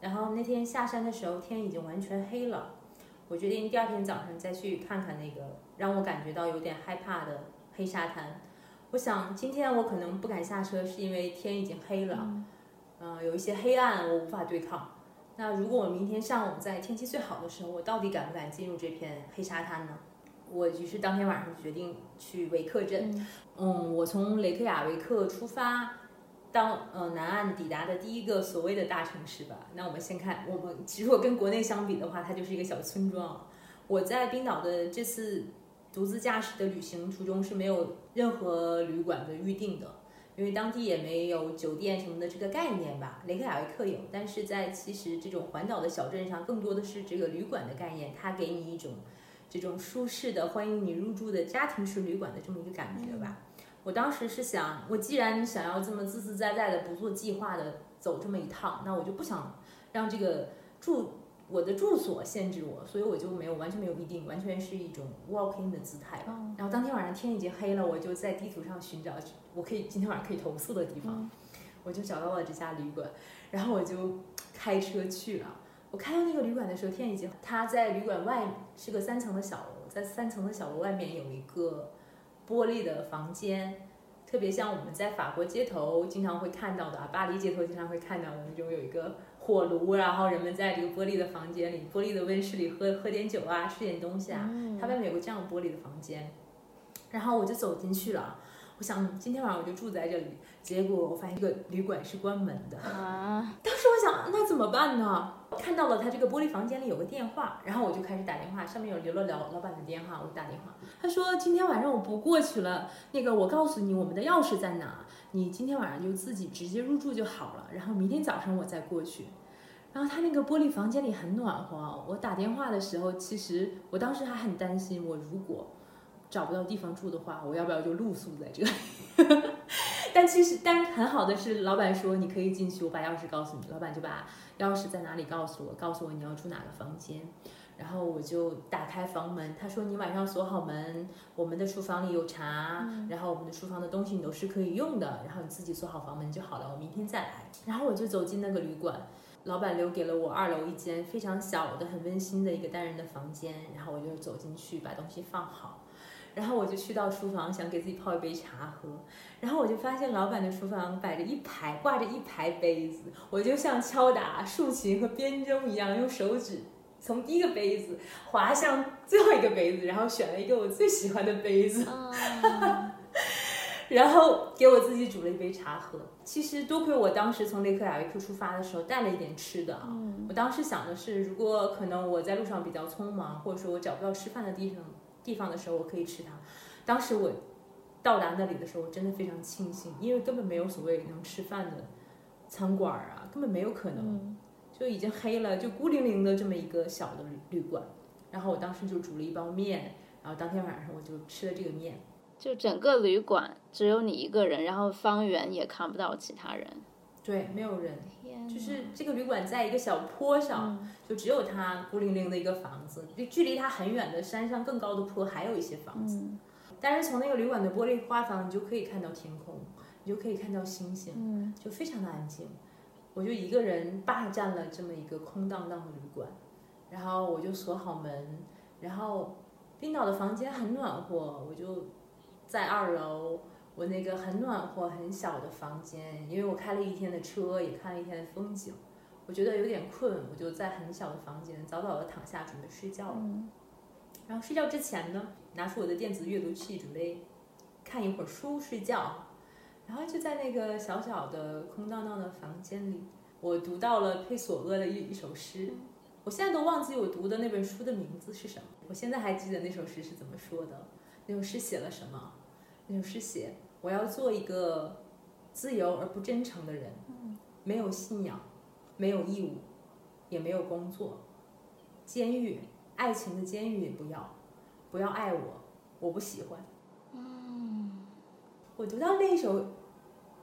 然后那天下山的时候，天已经完全黑了，我决定第二天早上再去看看那个让我感觉到有点害怕的黑沙滩。我想今天我可能不敢下车，是因为天已经黑了，嗯、有一些黑暗我无法对抗。那如果我明天上午在天气最好的时候，我到底敢不敢进入这片黑沙滩呢？我于是当天晚上决定去维克镇。嗯嗯，我从雷克雅维克出发，到呃南岸抵达的第一个所谓的大城市吧。那我们先看，我们其实我跟国内相比的话，它就是一个小村庄。我在冰岛的这次独自驾驶的旅行途中是没有任何旅馆的预定的，因为当地也没有酒店什么的这个概念吧。雷克雅维克有，但是在其实这种环岛的小镇上，更多的是这个旅馆的概念，它给你一种这种舒适的欢迎你入住的家庭式旅馆的这么一个感觉吧。我当时是想，我既然想要这么自自在在的不做计划的走这么一趟，那我就不想让这个住我的住所限制我，所以我就没有完全没有预定，完全是一种 walk in 的姿态然后当天晚上天已经黑了，我就在地图上寻找我可以今天晚上可以投诉的地方，我就找到了这家旅馆，然后我就开车去了。我开到那个旅馆的时候，天已经，它在旅馆外是个三层的小楼，在三层的小楼外面有一个玻璃的房间，特别像我们在法国街头经常会看到的啊，巴黎街头经常会看到的那种有一个火炉，然后人们在这个玻璃的房间里、玻璃的温室里喝喝点酒啊，吃点东西啊。它外面有个这样玻璃的房间，然后我就走进去了。我想今天晚上我就住在这里，结果我发现这个旅馆是关门的。啊，当时我想，那怎么办呢？看到了他这个玻璃房间里有个电话，然后我就开始打电话，上面有留了老老板的电话，我打电话。他说今天晚上我不过去了，那个我告诉你我们的钥匙在哪，你今天晚上就自己直接入住就好了，然后明天早上我再过去。然后他那个玻璃房间里很暖和，我打电话的时候，其实我当时还很担心，我如果找不到地方住的话，我要不要就露宿在这里？但其实，但是很好的是，老板说你可以进去，我把钥匙告诉你。老板就把钥匙在哪里告诉我，告诉我你要住哪个房间，然后我就打开房门。他说你晚上锁好门，我们的厨房里有茶，然后我们的厨房的东西你都是可以用的，然后你自己锁好房门就好了，我明天再来。然后我就走进那个旅馆。老板留给了我二楼一间非常小的、很温馨的一个单人的房间，然后我就走进去把东西放好，然后我就去到厨房想给自己泡一杯茶喝，然后我就发现老板的厨房摆着一排挂着一排杯子，我就像敲打竖琴和编钟一样，用手指从第一个杯子滑向最后一个杯子，然后选了一个我最喜欢的杯子，嗯。然后给我自己煮了一杯茶喝。其实多亏我当时从雷克雅未克出发的时候带了一点吃的啊，嗯。我当时想的是，如果可能我在路上比较匆忙，或者说我找不到吃饭的地方地方的时候，我可以吃它。当时我到达那里的时候，我真的非常庆幸，因为根本没有所谓能吃饭的餐馆啊，根本没有可能，嗯就已经黑了，就孤零零的这么一个小的旅旅馆。然后我当时就煮了一包面，然后当天晚上我就吃了这个面。就整个旅馆只有你一个人，然后方圆也看不到其他人。对，没有人，天就是这个旅馆在一个小坡上，嗯就只有它孤零零的一个房子，就距离它很远的山上更高的坡还有一些房子。嗯但是从那个旅馆的玻璃花房，你就可以看到天空，你就可以看到星星，嗯就非常的安静。我就一个人霸占了这么一个空荡荡的旅馆，然后我就锁好门，然后冰岛的房间很暖和，我就在二楼，我那个很暖和很小的房间，因为我开了一天的车，也看了一天的风景，我觉得有点困，我就在很小的房间早早的躺下准备睡觉了。嗯然后睡觉之前呢，拿出我的电子阅读器，准备看一会儿书睡觉。然后就在那个小小的空荡荡的房间里，我读到了佩索厄的一一首诗。我现在都忘记我读的那本书的名字是什么，我现在还记得那首诗是怎么说的。那首诗写了什么？那首诗写：我要做一个自由而不真诚的人，没有信仰，没有义务，也没有工作，监狱。爱情的监狱也不要，不要爱我，我不喜欢。嗯我读到那首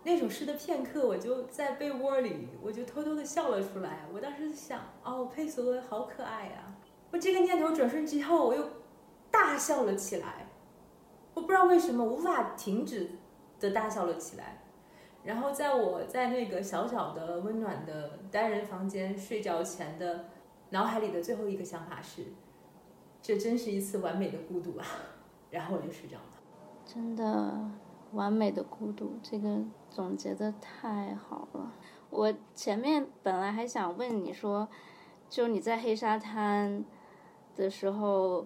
那首诗的片刻，我就在被窝里，我就偷偷的笑了出来。我当时想，哦，佩索好可爱呀！我这个念头转瞬之后，我又大笑了起来。我不知道为什么无法停止的大笑了起来。然后在我在那个小小的温暖的单人房间睡觉前的脑海里的最后一个想法是，这真是一次完美的孤独啊！然后我就睡着了。真的，完美的孤独，这个总结的太好了。我前面本来还想问你说，就你在黑沙滩的时候，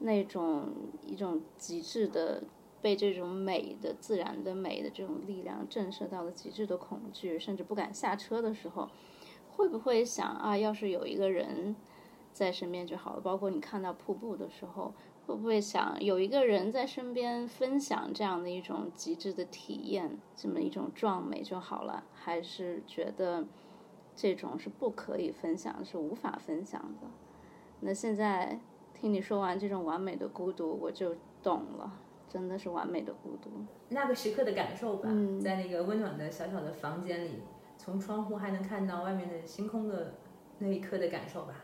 那种一种极致的被这种美的自然的美的这种力量震慑到了极致的恐惧，甚至不敢下车的时候，会不会想啊，要是有一个人在身边就好了？包括你看到瀑布的时候。会不会想有一个人在身边分享这样的一种极致的体验，这么一种壮美就好了？还是觉得这种是不可以分享，是无法分享的？那现在听你说完这种完美的孤独，我就懂了，真的是完美的孤独。那个时刻的感受吧，在那个温暖的小小的房间里，从窗户还能看到外面的星空的那一刻的感受吧。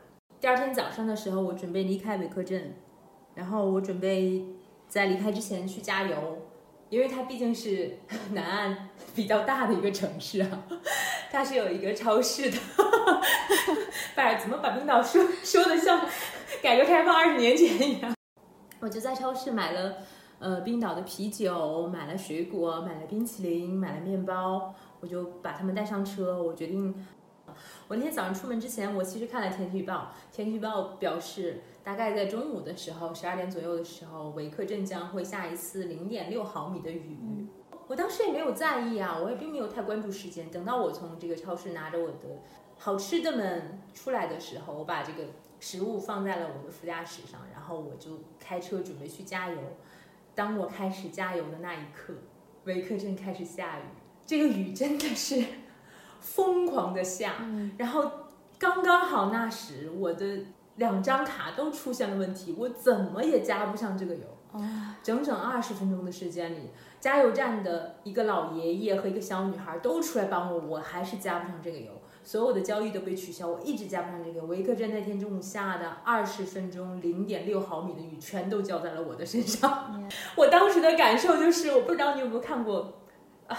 第二天早上的时候，我准备离开维克镇。然后我准备在离开之前去加油，因为它毕竟是 南岸比较大的一个城市啊，它是有一个超市的。把，怎么把冰岛说说的像改革开放二十年前一样？我就在超市买了呃冰岛的啤酒，买了水果，买了冰淇淋，买了面包，我就把他们带上车。我决定，我那天早上出门之前，我其实看了天气预报，天气预报表示。大概在中午的时候，十二点左右的时候，维克镇将会下一次零点六毫米的雨。我当时也没有在意啊，我也并没有太关注时间。等到我从这个超市拿着我的好吃的们出来的时候，我把这个食物放在了我的副驾驶上，然后我就开车准备去加油。当我开始加油的那一刻，维克镇开始下雨，这个雨真的是疯狂的下，然后刚刚好那时我的。两张卡都出现了问题，我怎么也加不上这个油。整整二十分钟的时间里，加油站的一个老爷爷和一个小女孩都出来帮我，我还是加不上这个油。所有的交易都被取消，我一直加不上这个。维克镇那天中午下的二十分钟零点六毫米的雨，全都浇在了我的身上。我当时的感受就是，我不知道你有没有看过，啊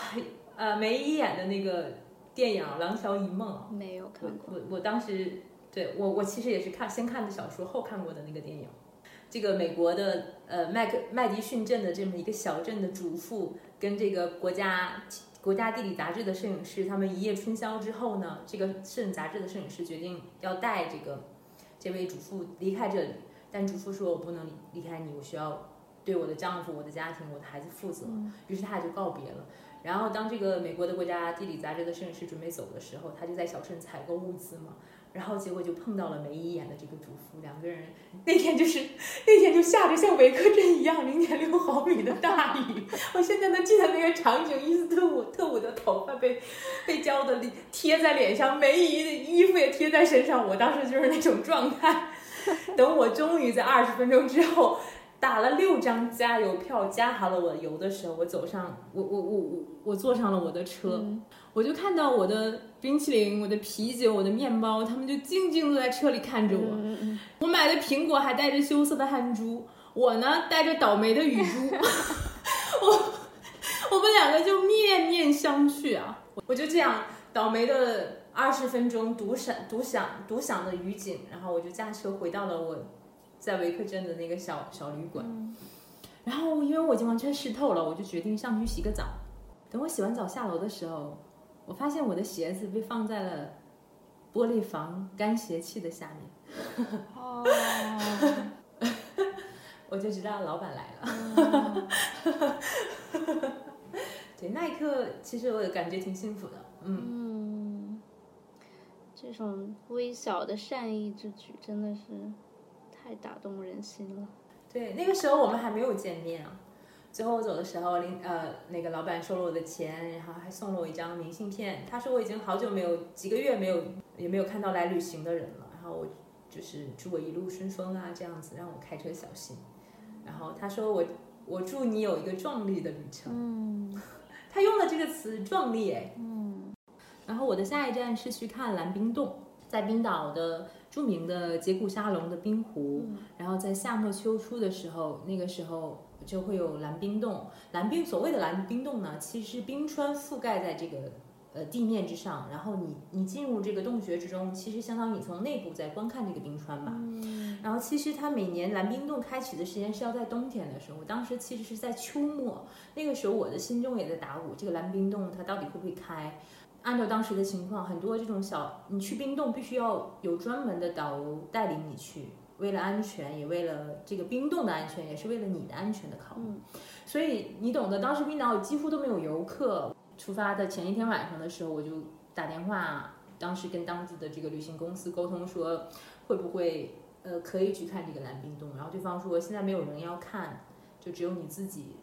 呃梅姨演的那个电影《廊桥遗梦》？没有看过。我我当时。对我，我其实也是看先看的小说，后看过的那个电影。这个美国的呃麦克麦迪逊镇的这么一个小镇的主妇，跟这个国家国家地理杂志的摄影师，他们一夜春宵之后呢，这个摄影杂志的摄影师决定要带这个这位主妇离开这里，但主妇说：“我不能离离开你，我需要对我的丈夫、我的家庭、我的孩子负责。”于是他俩就告别了。然后当这个美国的国家地理杂志的摄影师准备走的时候，他就在小镇采购物资嘛。然后结果就碰到了梅姨演的这个主妇，两个人那天就是那天就下着像维克镇一样零点六毫米的大雨，我现在能记得那个场景，伊斯特伍特伍的头发被被浇的贴在脸上，梅姨的衣服也贴在身上，我当时就是那种状态。等我终于在二十分钟之后。打了六张加油票，加好了我的油的时候，我走上我我我我我坐上了我的车，我就看到我的冰淇淋、我的啤酒、我的面包，他们就静静坐在车里看着我。我买的苹果还带着羞涩的汗珠，我呢带着倒霉的雨珠。我我们两个就面面相觑啊！我就这样倒霉的二十分钟独闪独享独享的雨景，然后我就驾车回到了我。在维克镇的那个小小旅馆，然后因为我已经完全湿透了，我就决定上去洗个澡。等我洗完澡下楼的时候，我发现我的鞋子被放在了玻璃房干鞋器的下面。哦，我就知道老板来了。对，那一刻其实我感觉挺幸福的。嗯，这种微小的善意之举真的是。太打动人心了。对，那个时候我们还没有见面啊。最后我走的时候，领呃那个老板收了我的钱，然后还送了我一张明信片。他说我已经好久没有几个月没有也没有看到来旅行的人了。然后我就是祝我一路顺风啊，这样子让我开车小心。然后他说我我祝你有一个壮丽的旅程。嗯，他用了这个词壮丽哎。嗯，然后我的下一站是去看蓝冰洞，在冰岛的著名的杰古沙龙的冰湖，然后在夏末秋初的时候，那个时候就会有蓝冰洞。蓝冰所谓的蓝冰洞呢，其实冰川覆盖在这个。呃，地面之上，然后你你进入这个洞穴之中，其实相当于你从内部在观看这个冰川吧。嗯。然后其实它每年蓝冰洞开启的时间是要在冬天的时候，当时其实是在秋末，那个时候我的心中也在打鼓，这个蓝冰洞它到底会不会开？按照当时的情况，很多这种小，你去冰洞必须要有专门的导游带领你去，为了安全，也为了这个冰冻的安全，也是为了你的安全的考虑。所以你懂得，当时冰岛几乎都没有游客。出发的前一天晚上的时候，我就打电话，当时跟当地的这个旅行公司沟通说，会不会呃可以去看这个蓝冰洞？然后对方说现在没有人要看，就只有你自己，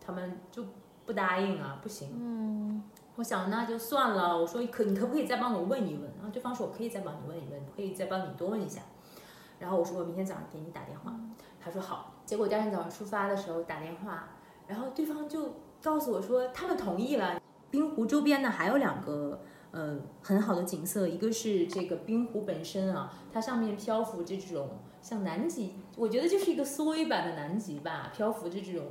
他们就不答应啊，不行。嗯，我想那就算了，我说可你可不可以再帮我问一问？然后对方说我可以再帮你问一问，可以再帮你多问一下。然后我说我明天早上给你打电话，他说好。结果第二天早上出发的时候打电话，然后对方就告诉我说他们同意了。冰湖周边呢还有两个呃很好的景色，一个是这个冰湖本身啊，它上面漂浮着这种像南极，我觉得就是一个缩微版的南极吧，漂浮着这种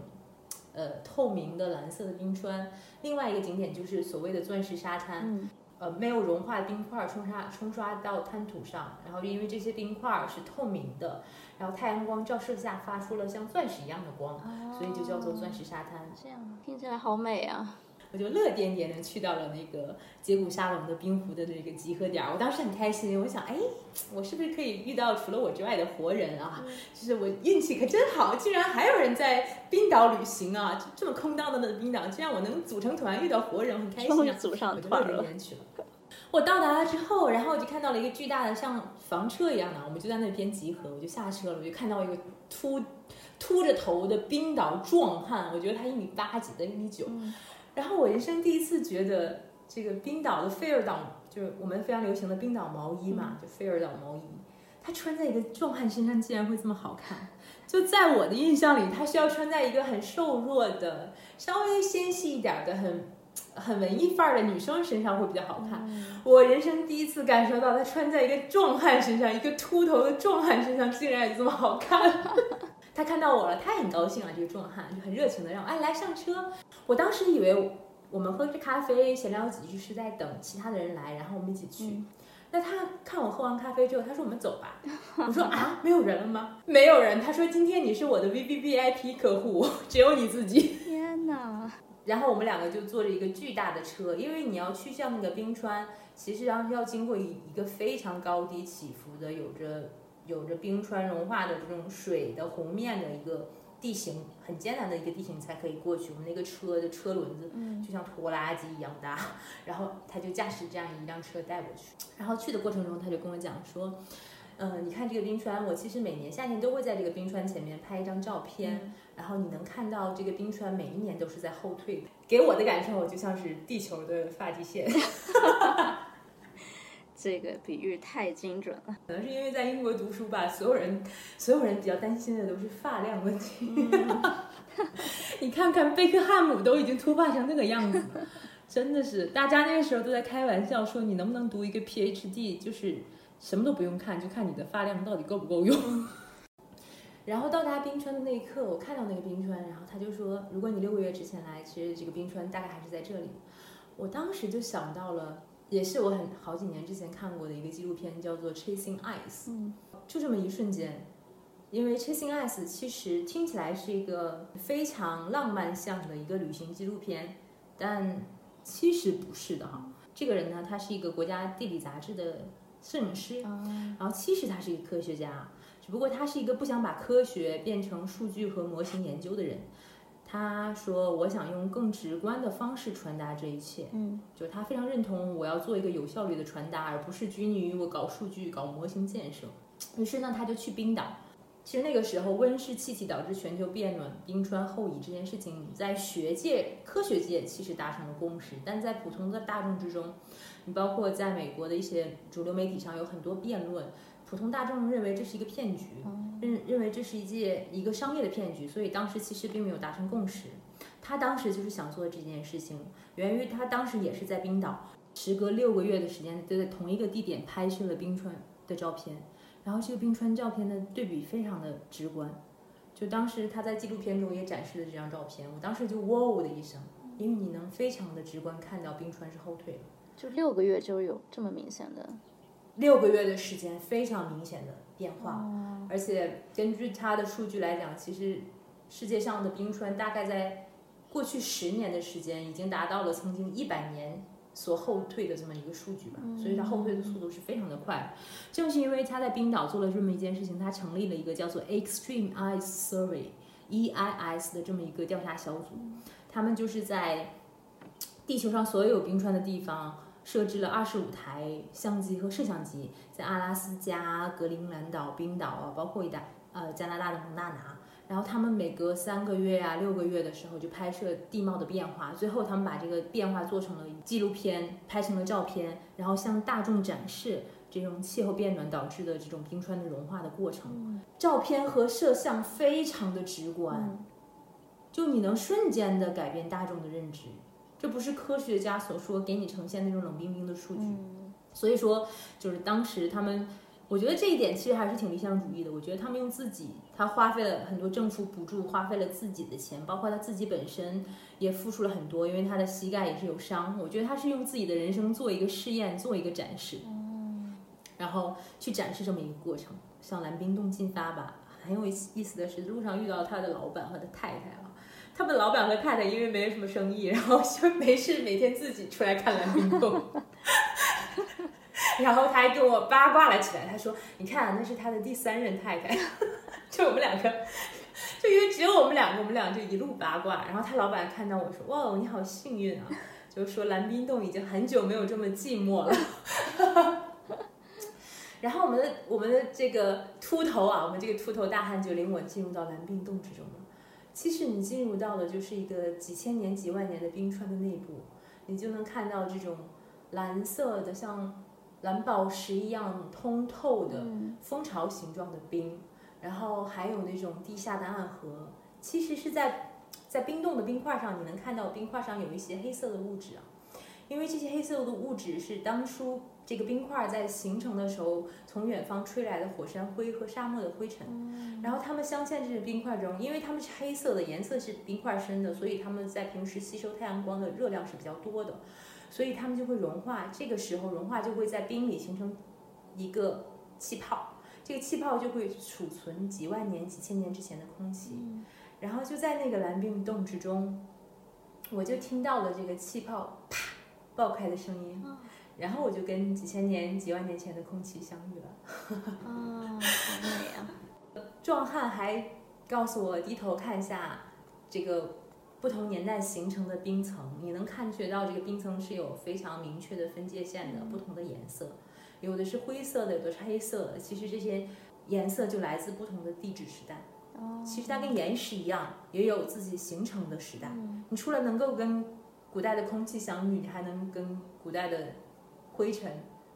呃透明的蓝色的冰川。另外一个景点就是所谓的钻石沙滩，呃没有融化的冰块冲刷冲刷到滩涂上，然后因为这些冰块是透明的，然后太阳光照射下发出了像钻石一样的光，所以就叫做钻石沙滩。这样听起来好美啊。我就乐颠颠的去到了那个杰古沙龙的冰湖的那个集合点儿，我当时很开心，我想，哎，我是不是可以遇到除了我之外的活人啊？就是我运气可真好，竟然还有人在冰岛旅行啊！这么空荡荡的冰岛，居然我能组成团遇到活人，很开心啊！组上团了。我到达了之后，然后我就看到了一个巨大的像房车一样的，我们就在那边集合，我就下车了，我就看到一个秃秃着头的冰岛壮汉，我觉得他一米八几的，一米九。然后我人生第一次觉得，这个冰岛的菲尔岛，就是我们非常流行的冰岛毛衣嘛，就菲尔岛毛衣，他穿在一个壮汉身上竟然会这么好看。就在我的印象里，他需要穿在一个很瘦弱的、稍微纤细一点的、很很文艺范儿的女生身上会比较好看。我人生第一次感受到，她穿在一个壮汉身上，一个秃头的壮汉身上竟然也这么好看。他看到我了，他也很高兴啊，这个壮汉就很热情的让我哎来上车。我当时以为我们喝着咖啡闲聊几句是在等其他的人来，然后我们一起去。那他看我喝完咖啡之后，他说我们走吧。我说啊，没有人了吗？没有人。他说今天你是我的 V V V I P 客户，只有你自己。天哪！然后我们两个就坐着一个巨大的车，因为你要去向那个冰川，其实要要经过一一个非常高低起伏的，有着有着冰川融化的这种水的湖面的一个。地形很艰难的一个地形才可以过去。我们那个车的车轮子就像拖拉机一样大，然后他就驾驶这样一辆车带过去。然后去的过程中，他就跟我讲说：“嗯，你看这个冰川，我其实每年夏天都会在这个冰川前面拍一张照片。然后你能看到这个冰川每一年都是在后退的，给我的感受就像是地球的发际线。”这个比喻太精准了，可能是因为在英国读书吧，所有人所有人比较担心的都是发量问题。你看看贝克汉姆都已经脱发成那个样子了，真的是，大家那个时候都在开玩笑说你能不能读一个 PhD，就是什么都不用看，就看你的发量到底够不够用。然后到达冰川的那一刻，我看到那个冰川，然后他就说，如果你六个月之前来，其实这个冰川大概还是在这里。我当时就想到了。也是我很好几年之前看过的一个纪录片，叫做《Chasing Ice》。嗯，就这么一瞬间，因为《Chasing Ice》其实听起来是一个非常浪漫向的一个旅行纪录片，但其实不是的哈。这个人呢，他是一个国家地理杂志的摄影师，然后其实他是一个科学家，只不过他是一个不想把科学变成数据和模型研究的人。他说：“我想用更直观的方式传达这一切。”嗯，就他非常认同我要做一个有效率的传达，而不是拘泥于我搞数据、搞模型建设。于是呢，他就去冰岛。其实那个时候，温室气体导致全球变暖、冰川后移这件事情，在学界、科学界其实达成了共识，但在普通的大众之中，你包括在美国的一些主流媒体上有很多辩论。普通大众认为这是一个骗局，认认为这是一届一个商业的骗局，所以当时其实并没有达成共识。他当时就是想做这件事情，源于他当时也是在冰岛，时隔六个月的时间，就在同一个地点拍摄了冰川的照片。然后这个冰川照片的对比非常的直观，就当时他在纪录片中也展示了这张照片，我当时就哇哦的一声，因为你能非常的直观看到冰川是后退的，就六个月就有这么明显的，六个月的时间非常明显的变化，而且根据他的数据来讲，其实世界上的冰川大概在过去十年的时间已经达到了曾经一百年。所后退的这么一个数据吧，所以它后退的速度是非常的快。正是因为他在冰岛做了这么一件事情，他成立了一个叫做 Extreme Ice Survey（EIS） 的这么一个调查小组。他们就是在地球上所有冰川的地方设置了二十五台相机和摄像机，在阿拉斯加、格陵兰岛、冰岛啊，包括一带呃加拿大的蒙大拿。然后他们每隔三个月呀、六个月的时候就拍摄地貌的变化，最后他们把这个变化做成了纪录片，拍成了照片，然后向大众展示这种气候变暖导致的这种冰川的融化的过程。照片和摄像非常的直观，就你能瞬间的改变大众的认知，这不是科学家所说给你呈现那种冷冰冰的数据。所以说，就是当时他们。我觉得这一点其实还是挺理想主义的。我觉得他们用自己，他花费了很多政府补助，花费了自己的钱，包括他自己本身也付出了很多，因为他的膝盖也是有伤。我觉得他是用自己的人生做一个试验，做一个展示，然后去展示这么一个过程，向蓝冰洞进发吧。很有意思的是，路上遇到他的老板和他太太啊，他们老板和太太因为没什么生意，然后就没事每天自己出来看蓝冰洞。然后他还跟我八卦了起来，他说：“你看，那是他的第三任太太，就我们两个，就因为只有我们两个，我们俩就一路八卦。然后他老板看到我说：‘哇哦，你好幸运啊！’就说蓝冰洞已经很久没有这么寂寞了。然后我们的我们的这个秃头啊，我们这个秃头大汉就领我进入到蓝冰洞之中了。其实你进入到的就是一个几千年、几万年的冰川的内部，你就能看到这种蓝色的像。”蓝宝石一样通透的蜂巢形状的冰，然后还有那种地下的暗河，其实是在在冰冻的冰块上，你能看到冰块上有一些黑色的物质啊，因为这些黑色的物质是当初这个冰块在形成的时候从远方吹来的火山灰和沙漠的灰尘，然后它们镶嵌这些冰块中，因为它们是黑色的，颜色是冰块深的，所以它们在平时吸收太阳光的热量是比较多的。所以它们就会融化，这个时候融化就会在冰里形成一个气泡，这个气泡就会储存几万年、几千年之前的空气，然后就在那个蓝冰洞之中，我就听到了这个气泡啪爆开的声音，然后我就跟几千年、几万年前的空气相遇了。啊，好美啊！壮汉还告诉我低头看一下这个。不同年代形成的冰层，你能看觉到这个冰层是有非常明确的分界线的，不同的颜色，有的是灰色的，有的是黑色的。其实这些颜色就来自不同的地质时代。哦，其实它跟岩石一样，也有自己形成的时代。你除了能够跟古代的空气相遇，你还能跟古代的灰尘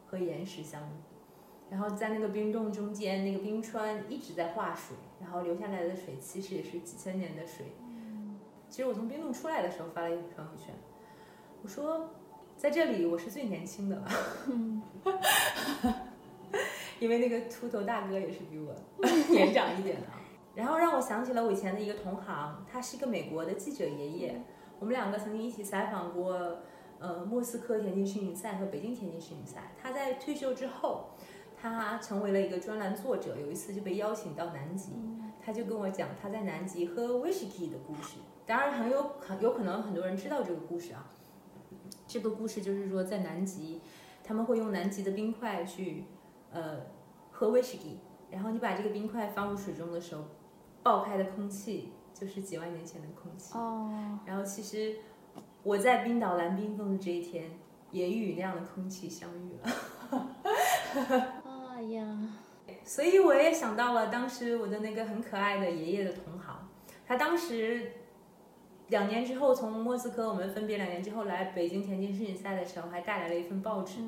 和岩石相遇。然后在那个冰洞中间，那个冰川一直在化水，然后流下来的水其实也是几千年的水。其实我从冰洞出来的时候发了一个朋友圈，我说在这里我是最年轻的了，因为那个秃头大哥也是比我 年长一点的。然后让我想起了我以前的一个同行，他是一个美国的记者爷爷，我们两个曾经一起采访过，呃，莫斯科田径世锦赛和北京田径世锦赛。他在退休之后，他成为了一个专栏作者，有一次就被邀请到南极，他就跟我讲他在南极喝威士忌的故事。当然很有很有可能很多人知道这个故事啊。这个故事就是说，在南极，他们会用南极的冰块去，呃，喝威士忌。然后你把这个冰块放入水中的时候，爆开的空气就是几万年前的空气。哦。然后其实我在冰岛蓝冰洞的这一天，也与那样的空气相遇了。哎呀。所以我也想到了当时我的那个很可爱的爷爷的同行，他当时。两年之后，从莫斯科我们分别两年之后来北京田径世锦赛的时候，还带来了一份报纸，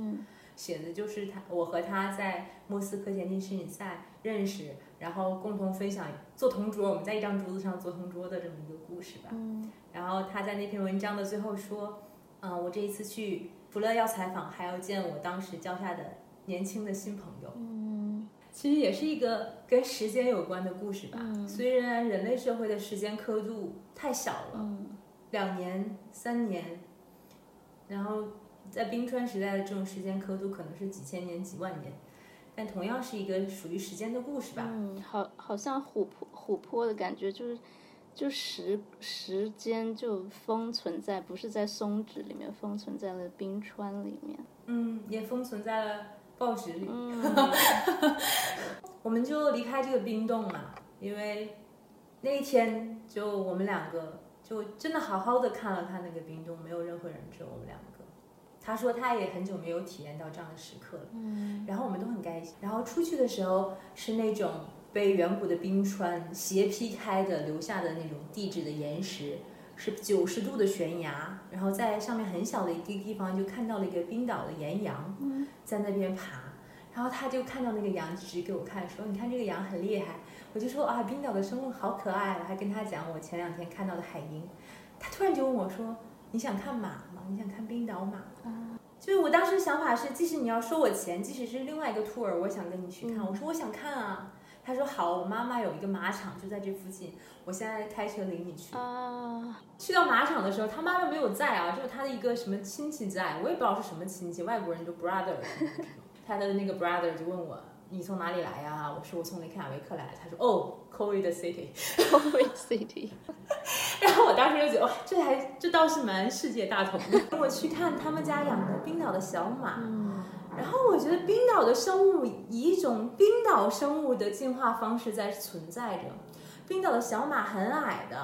写的就是他我和他在莫斯科田径世锦赛认识，然后共同分享做同桌，我们在一张桌子上做同桌的这么一个故事吧。嗯然后他在那篇文章的最后说，嗯、我这一次去除了要采访，还要见我当时教下的年轻的新朋友。嗯其实也是一个跟时间有关的故事吧。嗯虽然人类社会的时间刻度太小了，嗯两年、三年，然后在冰川时代的这种时间刻度可能是几千年、几万年，但同样是一个属于时间的故事吧。嗯，好，好像琥珀琥珀的感觉，就是就时时间就封存在，不是在松脂里面，封存在了冰川里面。嗯，也封存在了报纸里。嗯 我们就离开这个冰洞嘛，因为那一天就我们两个就真的好好的看了看那个冰洞，没有任何人，只有我们两个。他说他也很久没有体验到这样的时刻了，嗯然后我们都很开心。然后出去的时候是那种被远古的冰川斜劈开的留下的那种地质的岩石，是九十度的悬崖，然后在上面很小的一个地方就看到了一个冰岛的岩羊嗯在那边爬。然后他就看到那个羊，指给我看，说：“你看这个羊很厉害。”我就说：“啊，冰岛的生物好可爱。”我还跟他讲我前两天看到的海鹰。他突然就问我说：“你想看马吗？你想看冰岛马？”就是我当时想法是，即使你要收我钱，即使是另外一个 tour，我想跟你去看。我说我想看啊。他说好，我妈妈有一个马场就在这附近，我现在开车领你去。啊，去到马场的时候，他妈妈没有在啊，就是他的一个什么亲戚在，我也不知道是什么亲戚，外国人就 brother。他的那个 brother 就问我你从哪里来呀、我说我从雷克雅维克来。他说哦 c o v i d City。然后我当时就觉得哇，这还这倒是蛮世界大同的。我去看他们家养的冰岛的小马，嗯然后我觉得冰岛的生物以一种冰岛生物的进化方式在存在着。冰岛的小马很矮的，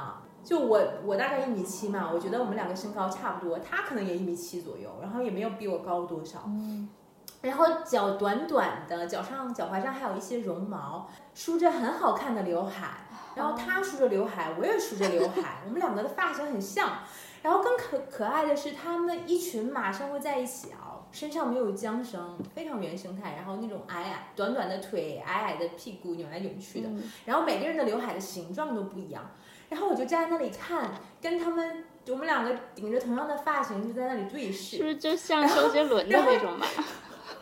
就我我大概一米七嘛，我觉得我们两个身高差不多，它可能也一米七左右，然后也没有比我高多少。嗯然后脚短短的，脚上脚踝上还有一些绒毛，梳着很好看的刘海。然后他梳着刘海，我也梳着刘海，我们两个的发型很像。然后更可可爱的是，他们一群马生活在一起啊，身上没有缰绳，非常原生态。然后那种矮矮短短的腿，矮矮的屁股扭来扭去的。嗯然后每个人的刘海的形状都不一样。然后我就站在那里看，跟他们我们两个顶着同样的发型就在那里对视是。不是就像周杰伦的那种马？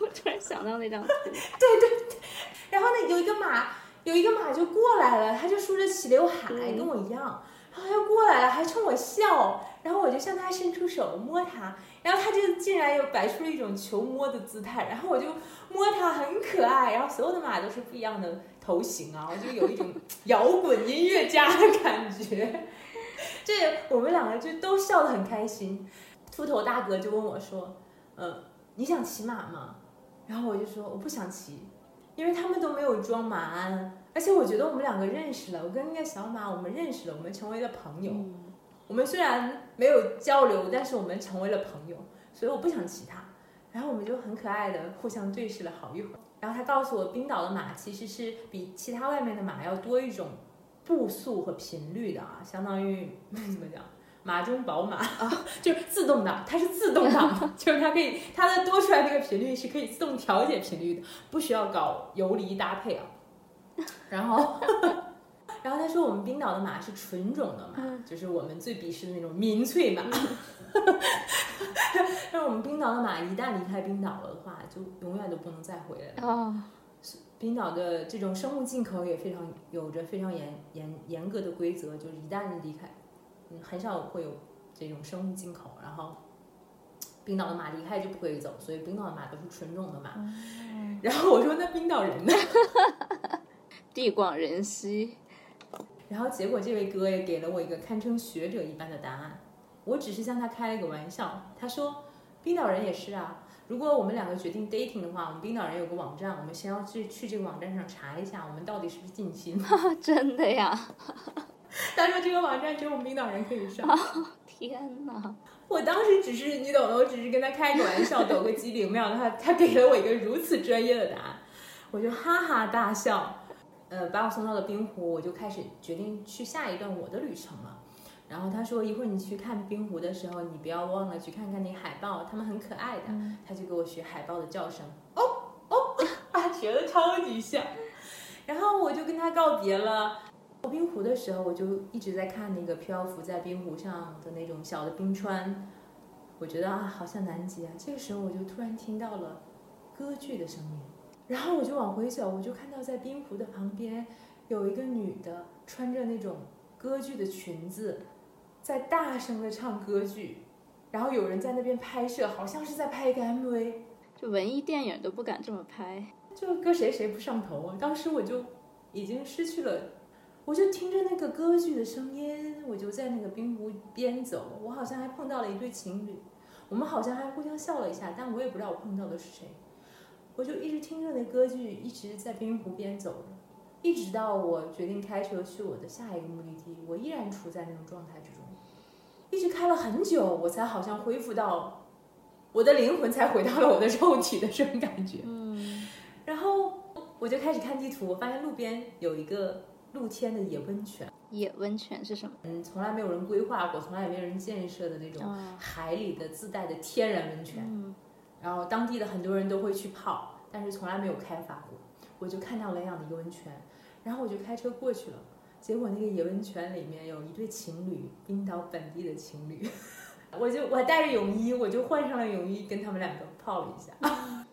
我突然想到那张图，然后呢，有一个马，有一个马就过来了，他就梳着齐刘海，嗯。跟我一样，然后他就过来了，还冲我笑，然后我就向他伸出手摸他，然后他就竟然又摆出了一种求摸的姿态，然后我就摸他，很可爱，然后所有的马都是不一样的头型啊，我就有一种 摇滚音乐家的感觉，这我们两个就都笑得很开心。秃头大哥就问我说：“呃，你想骑马吗？”然后我就说：“我不想骑。”因为他们都没有装马鞍，而且我觉得我们两个认识了，我跟那个小马我们认识了，我们成为了朋友。嗯我们虽然没有交流，但是我们成为了朋友，所以我不想骑它。然后我们就很可爱的互相对视了好一会儿。然后他告诉我，冰岛的马其实是比其他外面的马要多一种步速和频率的啊，相当于 怎么讲？马中宝马啊，就是自动挡，它是自动挡，就是它可以它的多出来那个频率是可以自动调节频率的，不需要搞游离搭配啊。然后，然后他说我们冰岛的马是纯种的马，嗯就是我们最鄙视的那种民粹马。但是我们冰岛的马一旦离开冰岛了的话，就永远都不能再回来了。哦，冰岛的这种生物进口也非常有着非常严严严格的规则，就是一旦离开，嗯，很少会有这种生物进口。然后，冰岛的马离开就不可以走，所以冰岛的马都是纯种的马。然后我说那冰岛人呢？地广人稀，然后结果这位哥也给了我一个堪称学者一般的答案，我只是向他开了个玩笑。他说，冰岛人也是啊。如果我们两个决定 dating 的话，我们冰岛人有个网站，我们先要去去这个网站上查一下，我们到底是不是近亲。真的呀！他说这个网站只有我们冰岛人可以上。天哪！我当时只是你懂的，我只是跟他开个玩笑，抖个机灵，没想到他他给了我一个如此专业的答案，我就哈哈大笑。呃，把我送到了冰湖，我就开始决定去下一段我的旅程了。然后他说一会儿你去看冰湖的时候，你不要忘了去看看那海豹，它们很可爱的。他就给我学海豹的叫声，哦哦，啊，学的超级像。然后我就跟他告别了。冰湖的时候，我就一直在看那个漂浮在冰湖上的那种小的冰川，我觉得啊，好像南极啊。这个时候我就突然听到了歌剧的声音，然后我就往回走，我就看到在冰湖的旁边有一个女的穿着那种歌剧的裙子，在大声的唱歌剧，然后有人在那边拍摄，好像是在拍一个 MV。就文艺电影都不敢这么拍，就搁谁谁不上头啊！当时我就已经失去了。我就听着那个歌剧的声音，我就在那个冰湖边走。我好像还碰到了一对情侣，我们好像还互相笑了一下，但我也不知道我碰到的是谁。我就一直听着那歌剧，一直在冰湖边走着，一直到我决定开车去我的下一个目的地，我依然处在那种状态之中，一直开了很久，我才好像恢复到我的灵魂才回到了我的肉体的这种感觉。嗯，然后我就开始看地图，我发现路边有一个。露天的野温泉，野温泉是什么？嗯，从来没有人规划过，从来也没有人建设的那种海里的自带的天然温泉。嗯，然后当地的很多人都会去泡，但是从来没有开发过。我就看到了那样的一个温泉，然后我就开车过去了。结果那个野温泉里面有一对情侣，冰岛本地的情侣，我就我带着泳衣，我就换上了泳衣，跟他们两个泡了一下。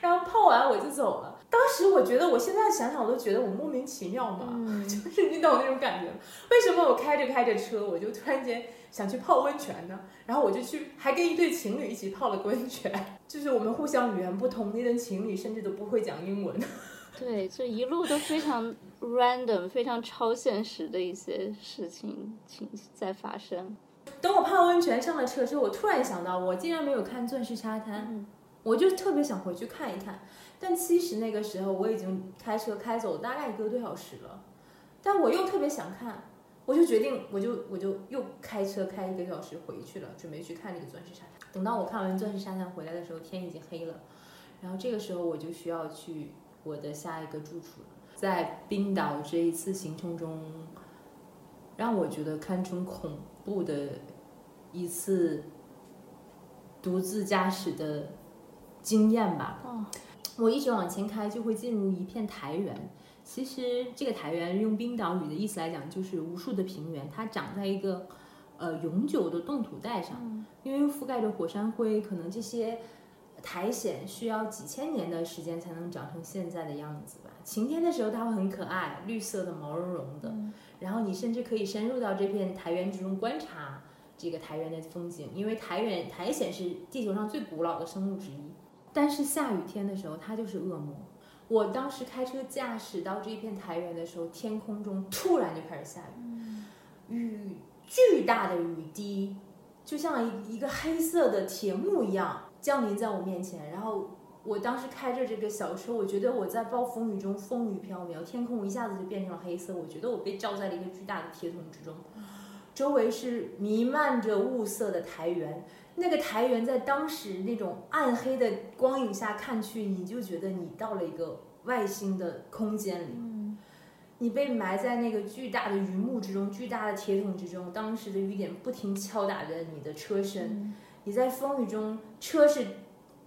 然后泡完我就走了。当时我觉得，我现在想想，我都觉得我莫名其妙嘛，就是你懂那种感觉吗。为什么我开着开着车，我就突然间想去泡温泉呢？然后我就去，还跟一对情侣一起泡了个温泉。就是我们互相语言不通，那对情侣甚至都不会讲英文。对，这一路都非常 random，非常超现实的一些事情情在发生。等我泡温泉上了车之后，我突然想到，我竟然没有看钻石沙滩。我就特别想回去看一看，但其实那个时候我已经开车开走大概一个多小时了，但我又特别想看，我就决定，我就我就又开车开一个小时回去了，准备去看这个钻石沙滩。等到我看完钻石沙滩回来的时候，天已经黑了，然后这个时候我就需要去我的下一个住处了。在冰岛这一次行程中，让我觉得堪称恐怖的一次独自驾驶的。经验吧，我一直往前开就会进入一片苔原。其实这个苔原用冰岛语的意思来讲，就是无数的平原，它长在一个呃永久的冻土带上，因为覆盖着火山灰，可能这些苔藓需要几千年的时间才能长成现在的样子吧。晴天的时候它会很可爱，绿色的毛茸茸的，然后你甚至可以深入到这片苔原之中观察这个苔原的风景，因为苔原苔藓是地球上最古老的生物之一。但是下雨天的时候，它就是恶魔。我当时开车驾驶到这一片台原的时候，天空中突然就开始下雨，雨巨大的雨滴，就像一一个黑色的铁幕一样降临在我面前。然后我当时开着这个小车，我觉得我在暴风雨中风雨飘渺，天空一下子就变成了黑色，我觉得我被罩在了一个巨大的铁桶之中，周围是弥漫着雾色的台原。那个苔原在当时那种暗黑的光影下看去，你就觉得你到了一个外星的空间里，你被埋在那个巨大的云幕之中、巨大的铁桶之中。当时的雨点不停敲打着你的车身，你在风雨中，车是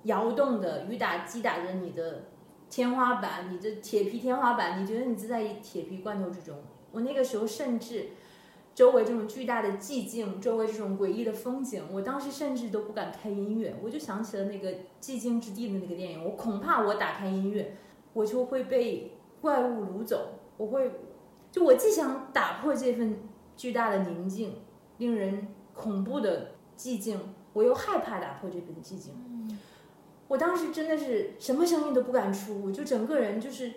摇动的，雨打击打着你的天花板，你的铁皮天花板，你觉得你是在铁皮罐头之中。我那个时候甚至。周围这种巨大的寂静，周围这种诡异的风景，我当时甚至都不敢开音乐。我就想起了那个《寂静之地》的那个电影，我恐怕我打开音乐，我就会被怪物掳走。我会，就我既想打破这份巨大的宁静，令人恐怖的寂静，我又害怕打破这份寂静。我当时真的是什么声音都不敢出，我就整个人就是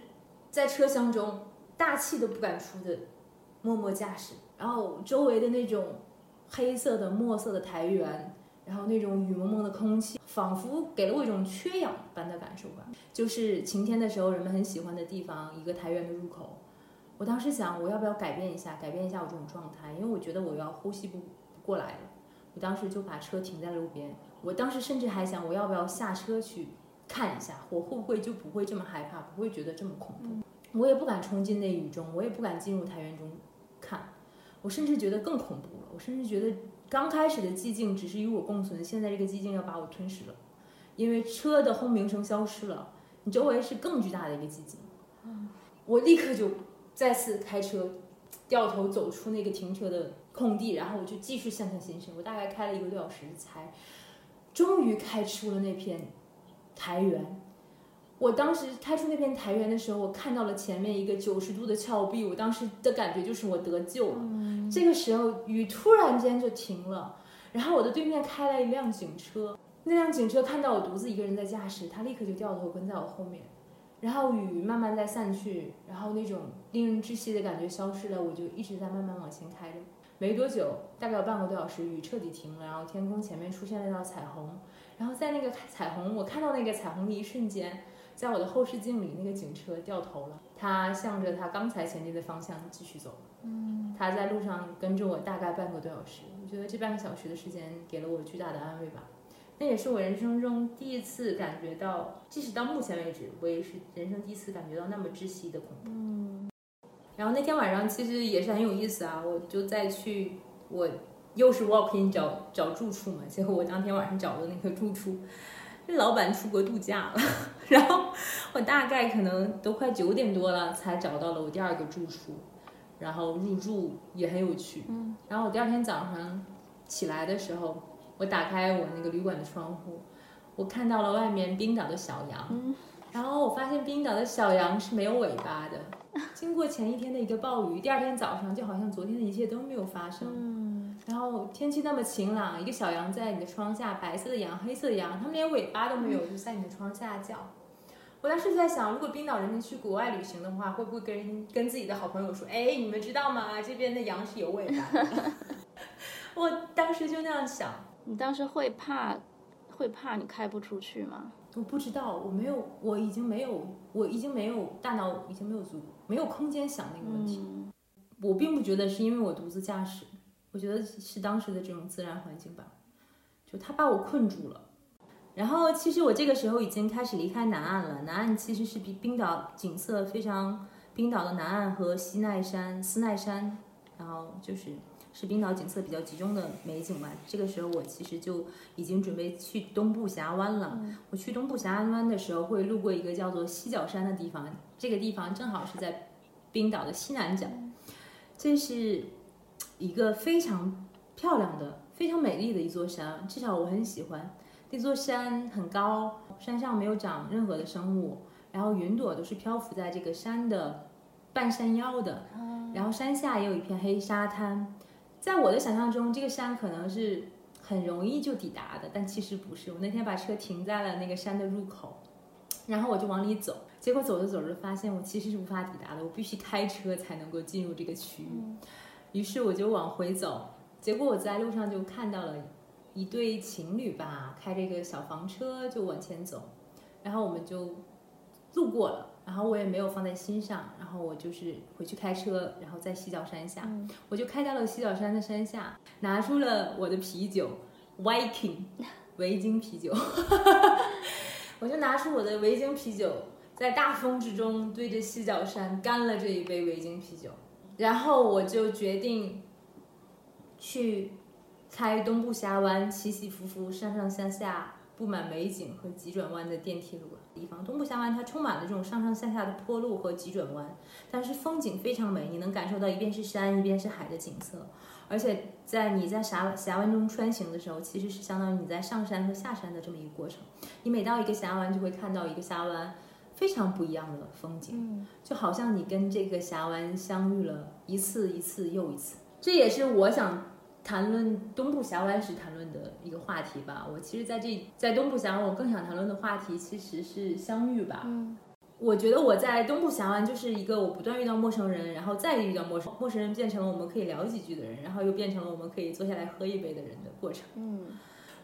在车厢中大气都不敢出的默默驾驶。然后周围的那种黑色的墨色的苔原，然后那种雨蒙蒙的空气，仿佛给了我一种缺氧般的感受吧。就是晴天的时候，人们很喜欢的地方，一个苔原的入口。我当时想，我要不要改变一下，改变一下我这种状态？因为我觉得我要呼吸不过来了。我当时就把车停在路边。我当时甚至还想，我要不要下车去看一下，我会不会就不会这么害怕，不会觉得这么恐怖？我也不敢冲进那雨中，我也不敢进入苔原中。我甚至觉得更恐怖了。我甚至觉得刚开始的寂静只是与我共存，现在这个寂静要把我吞噬了，因为车的轰鸣声消失了，你周围是更巨大的一个寂静。我立刻就再次开车，掉头走出那个停车的空地，然后我就继续向前行驶。我大概开了一个多小时才，终于开出了那片台原。我当时开出那片苔原的时候，我看到了前面一个九十度的峭壁，我当时的感觉就是我得救了。这个时候雨突然间就停了，然后我的对面开来一辆警车，那辆警车看到我独自一个人在驾驶，他立刻就掉头跟在我后面。然后雨慢慢在散去，然后那种令人窒息的感觉消失了，我就一直在慢慢往前开着。没多久，大概有半个多小时，雨彻底停了，然后天空前面出现了一道彩虹。然后在那个彩虹，我看到那个彩虹的一瞬间，在我的后视镜里，那个警车掉头了，他向着他刚才前进的方向继续走。嗯，他在路上跟着我大概半个多小时，我觉得这半个小时的时间给了我巨大的安慰吧。那也是我人生中第一次感觉到，即使到目前为止，我也是人生第一次感觉到那么窒息的恐怖。嗯。然后那天晚上其实也是很有意思啊，我就再去，我又是 walk in 找找住处嘛，结果我当天晚上找的那个住处，那老板出国度假了，然后我大概可能都快九点多了才找到了我第二个住处，然后入住也很有趣。嗯。然后我第二天早上起来的时候。我打开我那个旅馆的窗户，我看到了外面冰岛的小羊，然后我发现冰岛的小羊是没有尾巴的。经过前一天的一个暴雨，第二天早上就好像昨天的一切都没有发生。然后天气那么晴朗，一个小羊在你的窗下，白色的羊、黑色的羊，它们连尾巴都没有，就在你的窗下叫。我当时在想，如果冰岛人民去国外旅行的话，会不会跟跟自己的好朋友说：“哎，你们知道吗？这边的羊是有尾巴的。”我当时就那样想。你当时会怕，会怕你开不出去吗？我不知道，我没有，我已经没有，我已经没有大脑，已经没有足，没有空间想那个问题。我并不觉得是因为我独自驾驶，我觉得是当时的这种自然环境吧，就它把我困住了。然后其实我这个时候已经开始离开南岸了，南岸其实是比冰岛景色非常，冰岛的南岸和西奈山、斯奈山，然后就是。是冰岛景色比较集中的美景吧。这个时候我其实就已经准备去东部峡湾了。我去东部峡湾的时候会路过一个叫做西角山的地方，这个地方正好是在冰岛的西南角。这是一个非常漂亮的、非常美丽的一座山，至少我很喜欢。那座山很高，山上没有长任何的生物，然后云朵都是漂浮在这个山的半山腰的，然后山下也有一片黑沙滩。在我的想象中，这个山可能是很容易就抵达的，但其实不是。我那天把车停在了那个山的入口，然后我就往里走，结果走着走着发现我其实是无法抵达的，我必须开车才能够进入这个区域。于是我就往回走，结果我在路上就看到了一对情侣吧，开着一个小房车就往前走，然后我们就路过了。然后我也没有放在心上，然后我就是回去开车，然后在西角山下，我就开到了西角山的山下，拿出了我的啤酒，Viking，维京啤酒，我就拿出我的维京啤酒，在大风之中对着西角山干了这一杯维京啤酒，然后我就决定去开东部峡湾起起伏伏、上上下下布满美景和急转弯的电梯路。地方东部峡湾它充满了这种上上下下的坡路和急转弯，但是风景非常美，你能感受到一边是山一边是海的景色，而且在你在峡峡湾中穿行的时候，其实是相当于你在上山和下山的这么一个过程。你每到一个峡湾，就会看到一个峡湾非常不一样的风景，就好像你跟这个峡湾相遇了一次一次又一次。这也是我想。谈论东部峡湾时谈论的一个话题吧。我其实在这在东部峡湾，我更想谈论的话题其实是相遇吧。嗯，我觉得我在东部峡湾就是一个我不断遇到陌生人，然后再遇到陌生陌生人变成了我们可以聊几句的人，然后又变成了我们可以坐下来喝一杯的人的过程。嗯，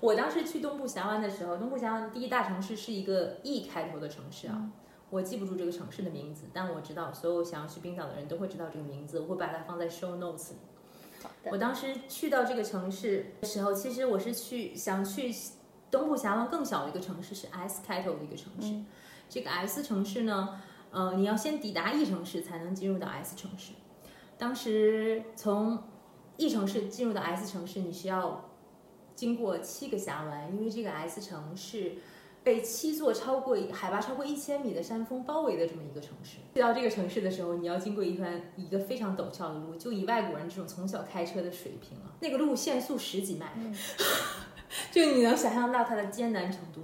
我当时去东部峡湾的时候，东部峡湾第一大城市是一个 E 开头的城市啊，我记不住这个城市的名字，但我知道所有想要去冰岛的人都会知道这个名字，我会把它放在 show notes 里。我当时去到这个城市的时候，其实我是去想去东部峡湾更小的一个城市，是 S 开头的一个城市。这个 S 城市呢，呃，你要先抵达 E 城市才能进入到 S 城市。当时从 E 城市进入到 S 城市，你需要经过七个峡湾，因为这个 S 城是被七座超过海拔超过一千米的山峰包围的这么一个城市。去到这个城市的时候，你要经过一段一个非常陡峭的路，就以外国人这种从小开车的水平啊，那个路限速十几迈，就你能想象到它的艰难程度。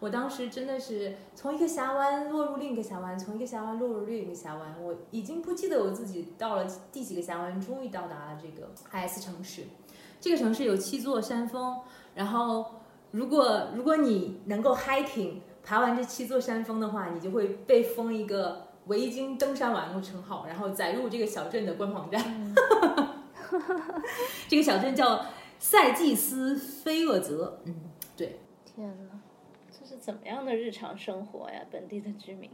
我当时真的是从一个峡湾落入另一个峡湾，从一个峡湾落入另一个峡湾，我已经不记得我自己到了第几个峡湾，终于到达了这个 S 城市。这个城市有七座山峰，然后如果如果你能够 hiking 爬完这七座山峰的话，你就会被封一个维京登山王的称号，然后载入这个小镇的官网站。这个小镇叫塞季斯菲厄泽。嗯，对。天哪！是怎么样的日常生活呀？本地的居民，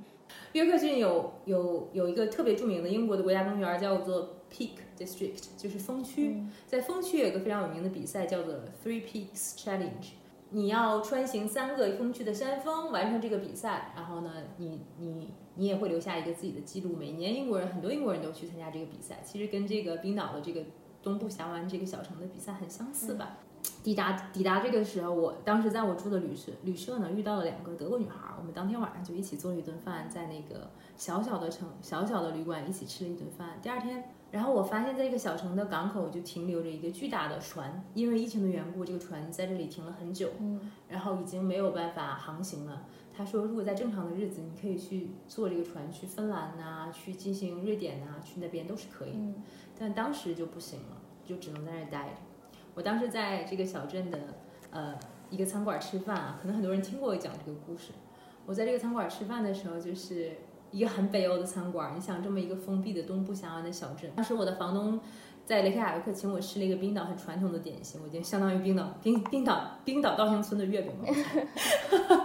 约克郡有有有一个特别著名的英国的国家公园，叫做 Peak District，就是峰区。在峰区有一个非常有名的比赛，叫做 Three Peaks Challenge。你要穿行三个峰区的山峰，完成这个比赛，然后呢，你你你也会留下一个自己的记录。每年英国人很多英国人都去参加这个比赛，其实跟这个冰岛的这个东部峡湾这个小城的比赛很相似吧。抵达抵达这个时候，我当时在我住的旅社旅社呢，遇到了两个德国女孩。我们当天晚上就一起做了一顿饭，在那个小小的城小小的旅馆一起吃了一顿饭。第二天，然后我发现在这个小城的港口就停留着一个巨大的船，因为疫情的缘故，这个船在这里停了很久，嗯，然后已经没有办法航行了。他说，如果在正常的日子，你可以去坐这个船去芬兰呐，去进行瑞典呐，去那边都是可以的。但当时就不行了，就只能在那儿待着。我当时在这个小镇的呃一个餐馆吃饭啊，可能很多人听过我讲这个故事。我在这个餐馆吃饭的时候，就是一个很北欧的餐馆。你想这么一个封闭的东部峡湾的小镇，当时我的房东在雷克雅未克请我吃了一个冰岛很传统的点心，我觉得相当于冰岛冰冰岛冰岛稻香村的月饼吧，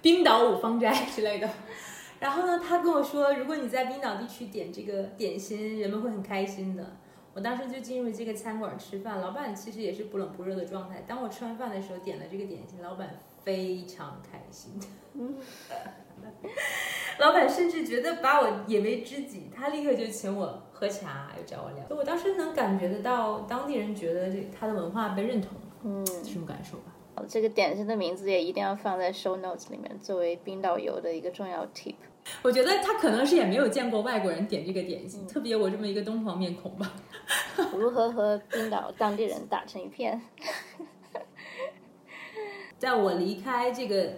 冰岛五芳斋之类的。然后呢，他跟我说，如果你在冰岛地区点这个点心，人们会很开心的。我当时就进入这个餐馆吃饭，老板其实也是不冷不热的状态。当我吃完饭的时候，点了这个点心，老板非常开心。老板甚至觉得把我引为知己，他立刻就请我喝茶，又找我聊。我当时能感觉得到当地人觉得这他的文化被认同，嗯，这种感受吧。这个点心的名字也一定要放在 show notes 里面，作为冰岛游的一个重要 tip。我觉得他可能是也没有见过外国人点这个点心，特别我这么一个东方面孔吧。如何和冰岛当地人打成一片？在我离开这个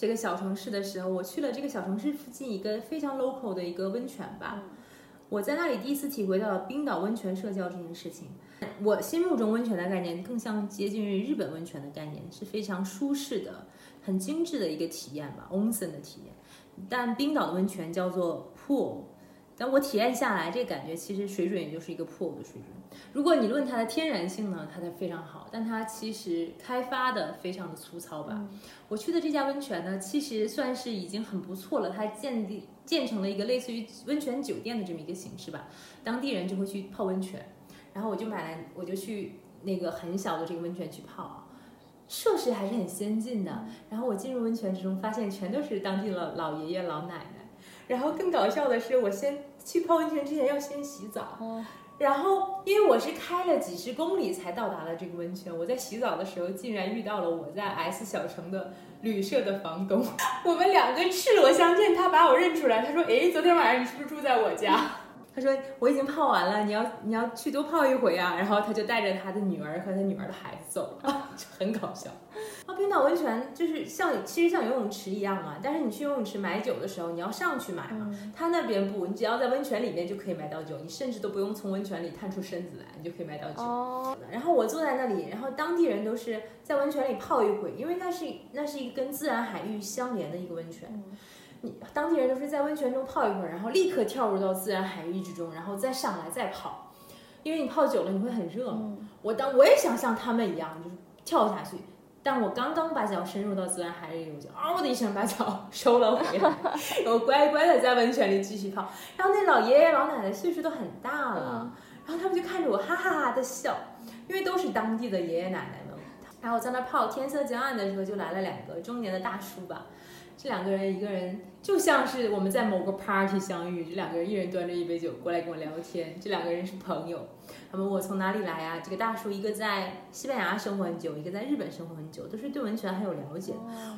这个小城市的时候，我去了这个小城市附近一个非常 local 的一个温泉吧。我在那里第一次体会到了冰岛温泉社交这件事情。我心目中温泉的概念更像接近于日本温泉的概念，是非常舒适的、很精致的一个体验吧，onsen 的体验。但冰岛的温泉叫做 pool，但我体验下来，这感觉其实水准也就是一个 pool 的水准。如果你论它的天然性呢，它的非常好，但它其实开发的非常的粗糙吧。我去的这家温泉呢，其实算是已经很不错了，它建立建成了一个类似于温泉酒店的这么一个形式吧。当地人就会去泡温泉，然后我就买来，我就去那个很小的这个温泉去泡。设施还是很先进的，然后我进入温泉之中，发现全都是当地的老爷爷老奶奶。然后更搞笑的是，我先去泡温泉之前要先洗澡，然后因为我是开了几十公里才到达了这个温泉，我在洗澡的时候竟然遇到了我在 S 小城的旅社的房东，我们两个赤裸相见，他把我认出来，他说：“哎，昨天晚上你是不是住在我家？” 他说我已经泡完了，你要你要去多泡一回啊。然后他就带着他的女儿和他女儿的孩子走了，很搞笑。啊，冰岛温泉就是像其实像游泳池一样嘛，但是你去游泳池买酒的时候，你要上去买嘛。他那边不，你只要在温泉里面就可以买到酒，你甚至都不用从温泉里探出身子来，你就可以买到酒。哦。然后我坐在那里，然后当地人都是在温泉里泡一会，因为那是那是一个跟自然海域相连的一个温泉。你当地人都是在温泉中泡一会儿，然后立刻跳入到自然海域之中，然后再上来再泡，因为你泡久了你会很热。我当我也想像他们一样，就是跳下去，但我刚刚把脚伸入到自然海域里，我就嗷的一声把脚 收了回来，我乖乖的在温泉里继续泡。然后那老爷爷老奶奶岁数都很大了，然后他们就看着我哈哈哈的笑，因为都是当地的爷爷奶奶们。然后我在那泡，天色将暗的时候就来了两个中年的大叔吧。这两个人，一个人就像是我们在某个 party 相遇，这两个人一人端着一杯酒过来跟我聊天。这两个人是朋友，他们我从哪里来啊？这个大叔一个在西班牙生活很久，一个在日本生活很久，都是对温泉很有了解。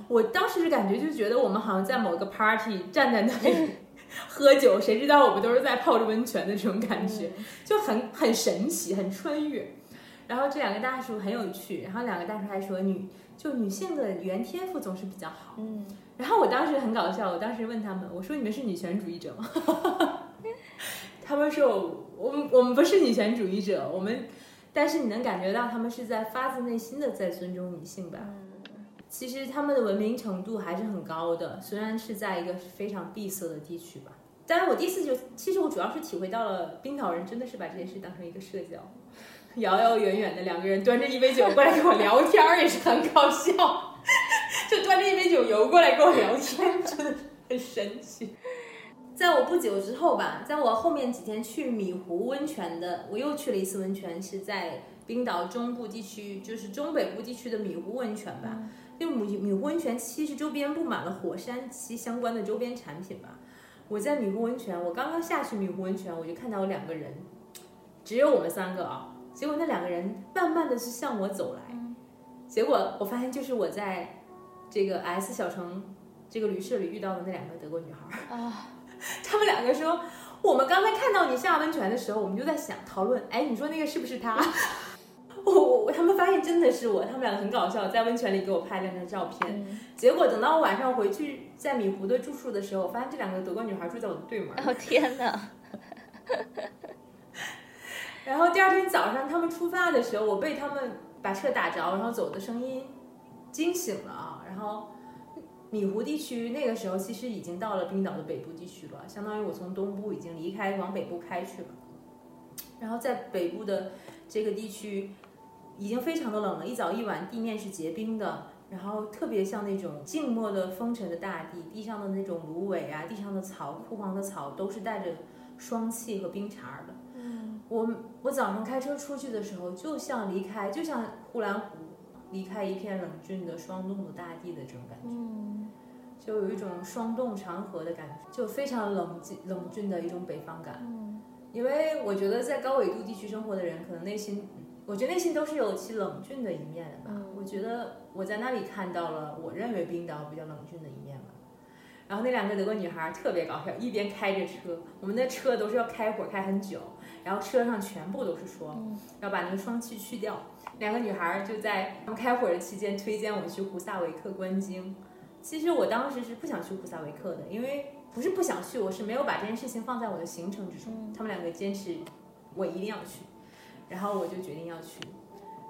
我当时是感觉就觉得我们好像在某个 party 站在那里 喝酒，谁知道我们都是在泡着温泉的这种感觉，就很很神奇，很穿越。然后这两个大叔很有趣，然后两个大叔还说女就女性的原天赋总是比较好。嗯，然后我当时很搞笑，我当时问他们，我说你们是女权主义者吗？他们说我我们我们不是女权主义者，我们但是你能感觉到他们是在发自内心的在尊重女性吧。其实他们的文明程度还是很高的，虽然是在一个非常闭塞的地区吧。但是我第一次就，其实我主要是体会到了冰岛人真的是把这件事当成一个社交。遥遥远远的两个人端着一杯酒过来跟我聊天儿，也是很搞笑。就端着一杯酒游过来跟我聊天，真的很神奇。在我不久之后吧，在我后面几天去米湖温泉的，我又去了一次温泉，是在冰岛中部地区，就是中北部地区的米湖温泉吧。因为米米湖温泉其实周边布满了火山期相关的周边产品吧。我在米湖温泉，我刚刚下去米湖温泉，我就看到有两个人，只有我们三个啊。结果那两个人慢慢的是向我走来，结果我发现就是我在这个 S 小城这个旅社里遇到的那两个德国女孩啊，他们两个说，我们刚才看到你下温泉的时候，我们就在想讨论，哎，你说那个是不是他？我我他们发现真的是我，他们两个很搞笑，在温泉里给我拍了张照片。结果等到我晚上回去在米湖的住宿的时候，我发现这两个德国女孩住在我的对门。哦天哪！然后第二天早上他们出发的时候，我被他们把车打着，然后走的声音惊醒了啊。然后米湖地区那个时候其实已经到了冰岛的北部地区了，相当于我从东部已经离开往北部开去了。然后在北部的这个地区已经非常的冷了，一早一晚地面是结冰的，然后特别像那种静默的风尘的大地，地上的那种芦苇啊，地上的草枯黄的草都是带着霜气和冰碴的。我我早上开车出去的时候，就像离开，就像呼兰湖离开一片冷峻的霜冻的大地的这种感觉，就有一种霜冻长河的感觉，就非常冷静冷峻的一种北方感。因为我觉得在高纬度地区生活的人，可能内心，我觉得内心都是有其冷峻的一面的吧。我觉得我在那里看到了我认为冰岛比较冷峻的一面吧。然后那两个德国女孩特别搞笑，一边开着车，我们的车都是要开火开很久。然后车上全部都是霜，要把那个霜气去掉。两个女孩就在他们开会的期间推荐我去胡萨维克观鲸。其实我当时是不想去胡萨维克的，因为不是不想去，我是没有把这件事情放在我的行程之中。他们两个坚持我一定要去，然后我就决定要去。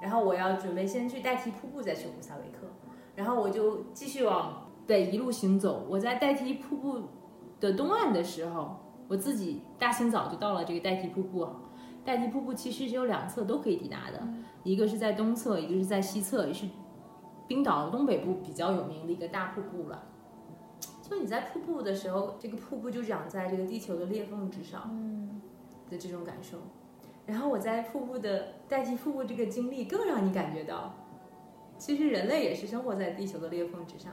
然后我要准备先去代替瀑布再去胡萨维克，然后我就继续往北一路行走。我在代替瀑布的东岸的时候。我自己大清早就到了这个代替瀑布，代替瀑布其实是有两侧都可以抵达的，一个是在东侧，一个是在西侧，也是冰岛东北部比较有名的一个大瀑布了。就你在瀑布的时候，这个瀑布就长在这个地球的裂缝之上，的这种感受。然后我在瀑布的代替瀑布这个经历，更让你感觉到，其实人类也是生活在地球的裂缝之上。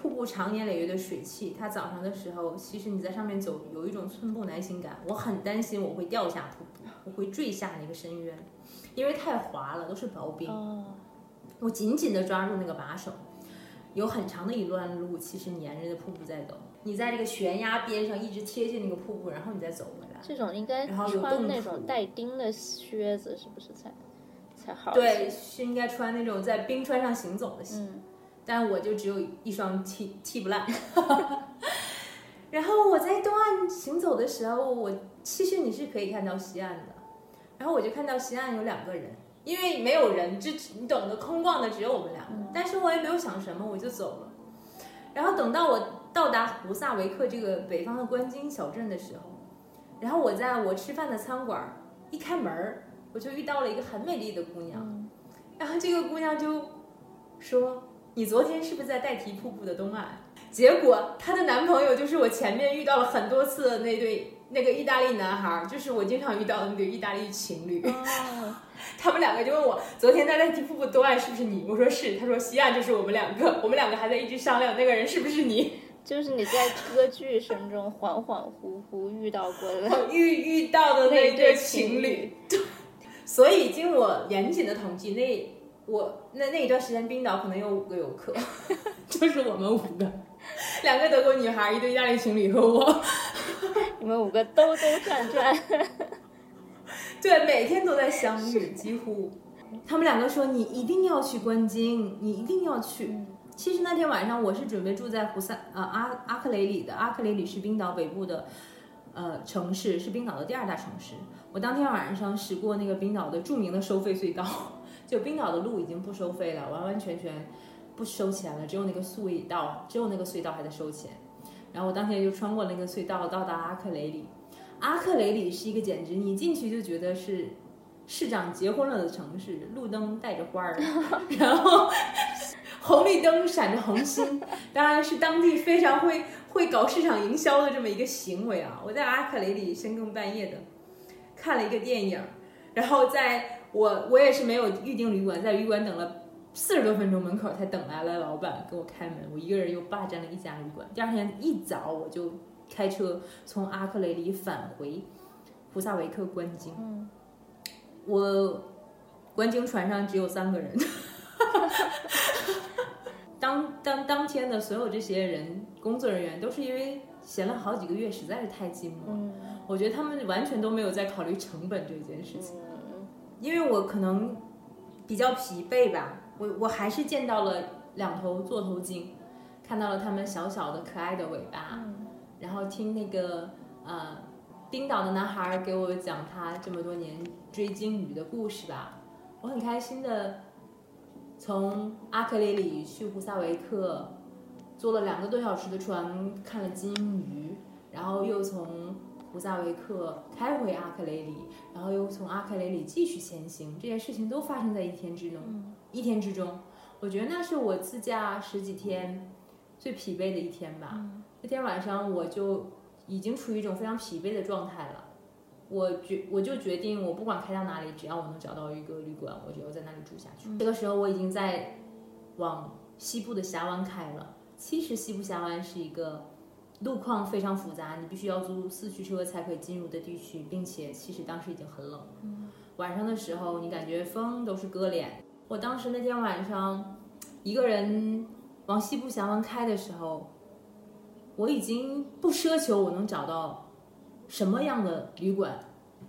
瀑布长年累月的水汽，它早上的时候，其实你在上面走，有一种寸步难行感。我很担心我会掉下瀑布，我会坠下那个深渊，因为太滑了，都是薄冰。我紧紧地抓住那个把手，有很长的一段路，其实沿着瀑布在走。你在这个悬崖边上一直贴近那个瀑布，然后你再走回来。这种应该穿那种带钉的靴子，是不是才才好？对，是应该穿那种在冰川上行走的鞋。但我就只有一双踢踢不烂，然后我在东岸行走的时候，我其实你是可以看到西岸的，然后我就看到西岸有两个人，因为没有人，就你懂得空旷的只有我们两个，但是我也没有想什么，我就走了。然后等到我到达胡萨维克这个北方的观鲸小镇的时候，然后我在我吃饭的餐馆一开门我就遇到了一个很美丽的姑娘，然后这个姑娘就说。你昨天是不是在代替瀑布的东岸？结果她的男朋友就是我前面遇到了很多次的那对那个意大利男孩儿，就是我经常遇到的那对意大利情侣。哦，他们两个就问我，昨天在代替瀑布东岸是不是你？我说是。他说西岸就是我们两个，我们两个还在一直商量那个人是不是你。就是你在歌剧声中恍恍惚惚遇到过的遇遇到的那那对情侣，对。所以经我严谨的统计，那我那那一段时间冰岛可能有五个游客，就是我们五个，两个德国女孩，一对意大利情侣和我。你们五个兜兜转转，对，每天都在相遇，几乎。他们两个说你一定要去观鲸，你一定要去。其实那天晚上我是准备住在胡塞呃阿阿克雷里的，阿克雷里是冰岛北部的呃城市，是冰岛的第二大城市。我当天晚上驶过那个冰岛的著名的收费隧道，就冰岛的路已经不收费了，完完全全不收钱了，只有那个隧道，只有那个隧道还在收钱。然后我当天就穿过那个隧道到达阿克雷里。阿克雷里是一个简直你进去就觉得是市长结婚了的城市，路灯带着花儿，然后红绿灯闪着红星，当然是当地非常会会搞市场营销的这么一个行为啊！我在阿克雷里深更半夜的看了一个电影，然后在我我也是没有预定旅馆，在旅馆等了四十多分钟，门口才等来了老板给我开门，我一个人又霸占了一家旅馆。第二天一早我就开车从阿克雷里返回胡萨维克观鲸。嗯，我观鲸船上只有三个人。当当当天的所有这些人，工作人员都是因为闲了好几个月，实在是太寂寞了。嗯我觉得他们完全都没有在考虑成本这件事情，嗯因为我可能比较疲惫吧，我我还是见到了两头座头鲸，看到了它们小小的可爱的尾巴，嗯然后听那个呃冰岛的男孩给我讲他这么多年追鲸鱼的故事吧，我很开心的从阿克雷里去胡萨维克，坐了两个多小时的船看了鲸鱼，然后又从胡萨维克开回阿克雷里，然后又从阿克雷里继续前行，这些事情都发生在一天之中，一天之中，我觉得那是我自驾十几天最疲惫的一天吧。那天晚上我就已经处于一种非常疲惫的状态了。我决我就决定，我不管开到哪里，只要我能找到一个旅馆，我就要在那里住下去。这个时候我已经在往西部的峡湾开了。其实西部峡湾是一个路况非常复杂，你必须要租四驱车才可以进入的地区，并且其实当时已经很冷。晚上的时候，你感觉风都是割脸。我当时那天晚上一个人往西部峡湾开的时候，我已经不奢求我能找到什么样的旅馆，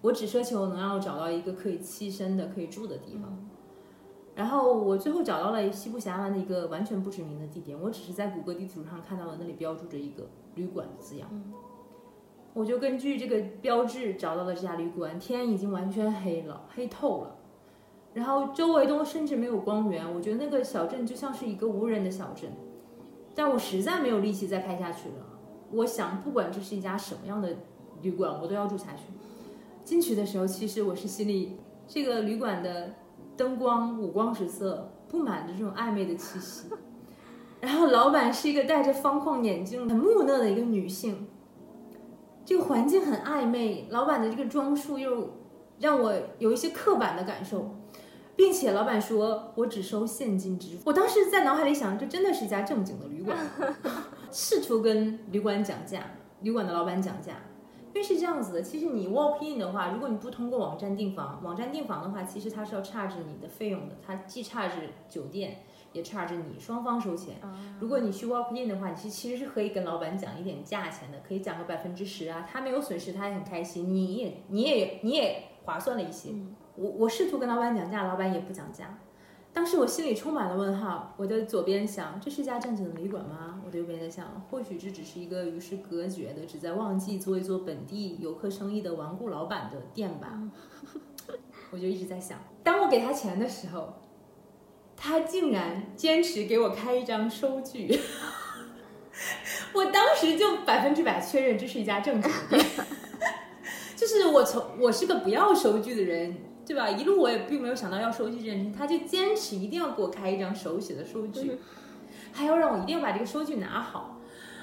我只奢求能让我找到一个可以栖身的、可以住的地方。然后我最后找到了西部峡湾的一个完全不知名的地点，我只是在谷歌地图上看到了那里标注着一个旅馆的字样。我就根据这个标志找到了这家旅馆，天已经完全黑了，黑透了。然后周围都甚至没有光源，我觉得那个小镇就像是一个无人的小镇。但我实在没有力气再开下去了。我想，不管这是一家什么样的旅馆，我都要住下去。进去的时候，其实我是心里这个旅馆的灯光五光十色，布满着这种暧昧的气息。然后老板是一个戴着方框眼镜、很木讷的一个女性。这个环境很暧昧，老板的这个装束又让我有一些刻板的感受，并且老板说我只收现金支付。我当时在脑海里想，这真的是一家正经的旅馆，试图跟旅馆讲价，旅馆的老板讲价。因为是这样子的，其实你 walk in 的话，如果你不通过网站订房，网站订房的话，其实它是要 charge 你的费用的，它既 charge 酒店，也 charge 你，双方收钱。如果你去 walk in 的话，你其其实是可以跟老板讲一点价钱的，可以讲个百分之十啊，他没有损失，他也很开心，你也你也你也划算了一些。我我试图跟老板讲价，老板也不讲价。当时我心里充满了问号，我的左边想，这是家正经的旅馆吗？我的右边在想，或许这只是一个与世隔绝的，只在旺季做一做本地游客生意的顽固老板的店吧。我就一直在想，当我给他钱的时候，他竟然坚持给我开一张收据。我当时就百分之百确认这是一家正经的店，就是我从我是个不要收据的人，对吧？一路我也并没有想到要收据这件事情，他就坚持一定要给我开一张手写的收据，还要让我一定要把这个收据拿好。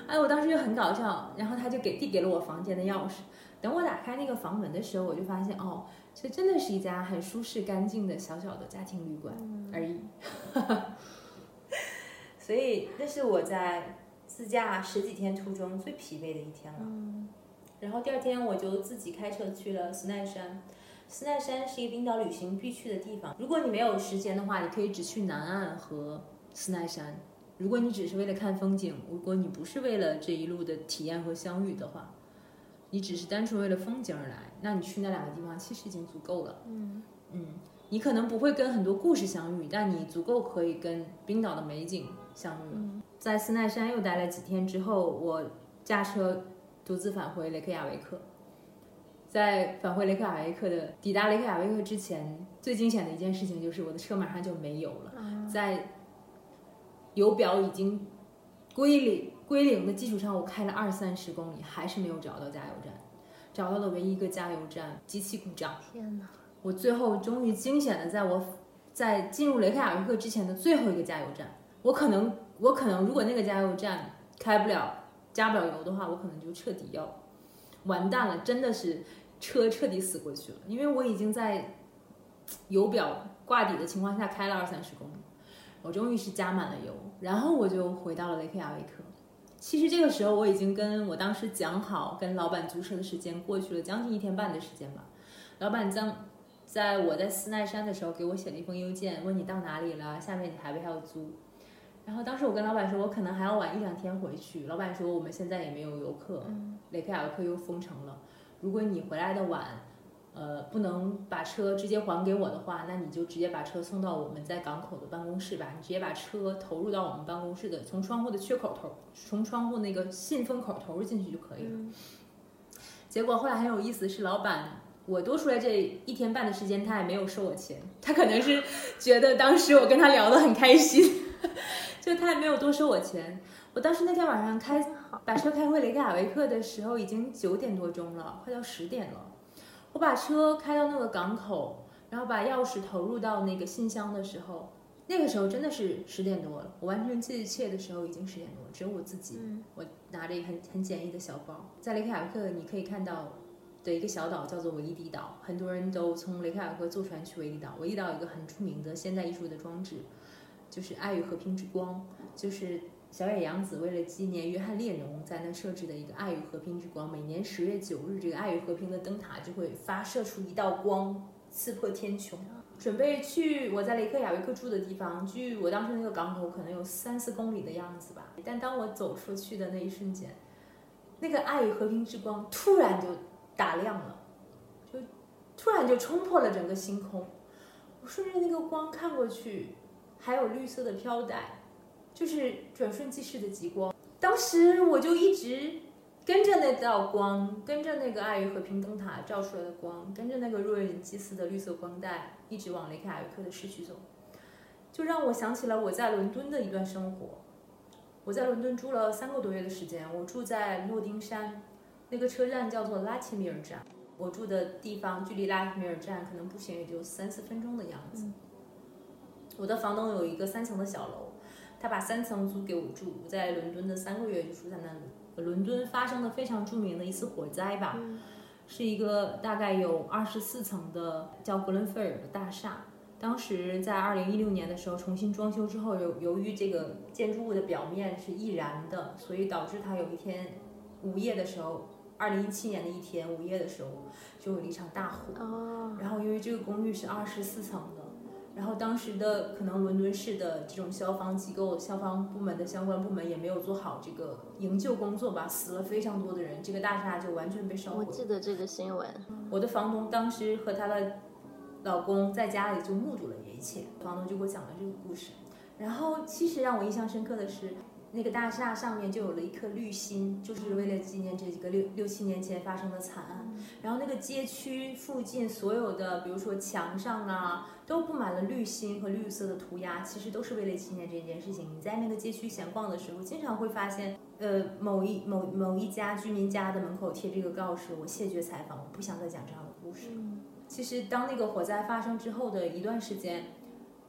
哎，我当时就很搞笑，然后他就给递给了我房间的钥匙。等我打开那个房门的时候，我就发现哦，这真的是一家很舒适、干净的小小的家庭旅馆而已。所以那是我在自驾十几天途中最疲惫的一天了。然后第二天我就自己开车去了斯奈山。斯奈山是一个冰岛旅行必去的地方。如果你没有时间的话，你可以只去南岸和斯奈山。如果你只是为了看风景，如果你不是为了这一路的体验和相遇的话，你只是单纯为了风景而来，那你去那两个地方其实已经足够了。嗯嗯，你可能不会跟很多故事相遇，但你足够可以跟冰岛的美景相遇了。在斯奈山又待了几天之后，我驾车独自返回雷克雅维克。在返回雷克雅维克的抵达雷克雅维克之前，最惊险的一件事情就是我的车马上就没油了。在油表已经归零归零的基础上，我开了二三十公里，还是没有找到加油站。找到了唯一一个加油站机器故障。天哪！我最后终于惊险的在我在进入雷克雅未克之前的最后一个加油站，我可能我可能如果那个加油站开不了加不了油的话，我可能就彻底要完蛋了，真的是车彻底死过去了，因为我已经在油表挂底的情况下开了二三十公里，我终于是加满了油，然后我就回到了雷克雅未克。其实这个时候我已经跟我当时讲好跟老板租车的时间过去了将近一天半的时间吧。老板将在我在斯奈山的时候给我写了一封邮件，问你到哪里了，下面你还不还要租？然后当时我跟老板说，我可能还要晚一两天回去。老板说我们现在也没有游客，雷克雅维克又封城了。如果你回来的晚，呃，不能把车直接还给我的话，那你就直接把车送到我们在港口的办公室吧。你直接把车投入到我们办公室的从窗户的缺口投，从窗户那个信封口投入进去就可以了。结果后来很有意思，是老板，我多出来这一天半的时间，他也没有收我钱。他可能是 觉得当时我跟他聊得很开心，就他也没有多收我钱。我当时那天晚上开把车开回雷克雅维克的时候，已经九点多钟了，快到十点了。我把车开到那个港口，然后把钥匙投入到那个信箱的时候，那个时候真的是十点多了。我完成这一切的时候已经十点多了，只有我自己。我拿着一个很很简易的小包，在雷克雅克你可以看到的一个小岛叫做维伊迪岛，很多人都从雷克雅克坐船去维伊岛。维伊岛有一个很出名的现代艺术的装置，就是爱与和平之光，就是小野洋子为了纪念约翰列侬在那设置的一个爱与和平之光。每年十月九日，这个爱与和平的灯塔就会发射出一道光，刺破天穹。准备去我在雷克雅未克住的地方，距我当时那个港口可能有三四公里的样子吧。但当我走出去的那一瞬间，那个爱与和平之光突然就打亮了，就突然就冲破了整个星空。我顺着那个光看过去，还有绿色的飘带，就是转瞬即逝的极光。当时我就一直。跟着那道光，跟着那个爱与和平灯塔照出来的光，跟着那个若人祭祀的绿色光带，一直往雷克雅未克的市区走，就让我想起了我在伦敦的一段生活。我在伦敦住了三个多月的时间，我住在诺丁山，那个车站叫做拉提米尔站，我住的地方距离拉提米尔站可能步行也就三四分钟的样子。我的房东有一个三层的小楼，他把三层租给我住，我在伦敦的三个月就住在那里。伦敦发生的非常著名的一次火灾吧，是一个大概有二十四层的叫格伦菲尔的大厦。当时在二零一六年的时候重新装修之后，由由于这个建筑物的表面是易燃的，所以导致它有一天午夜的时候，二零一七年的一天午夜的时候就有了一场大火。哦，然后因为这个公寓是二十四层的。然后当时的可能伦敦市的这种消防机构、消防部门的相关部门也没有做好这个营救工作吧，死了非常多的人，这个大厦就完全被烧毁。我记得这个新闻。我的房东当时和她的老公在家里就目睹了这一切，房东就给我讲了这个故事。然后其实让我印象深刻的是，那个大厦上面就有了一颗绿心，就是为了纪念这几个六六七年前发生的惨案。然后那个街区附近所有的，比如说墙上啊，都布满了绿心和绿色的涂鸦，其实都是为了纪念这件事情。你在那个街区闲逛的时候，经常会发现，呃，某一某某一家居民家的门口贴这个告示：“我谢绝采访，我不想再讲这样的故事。”其实当那个火灾发生之后的一段时间，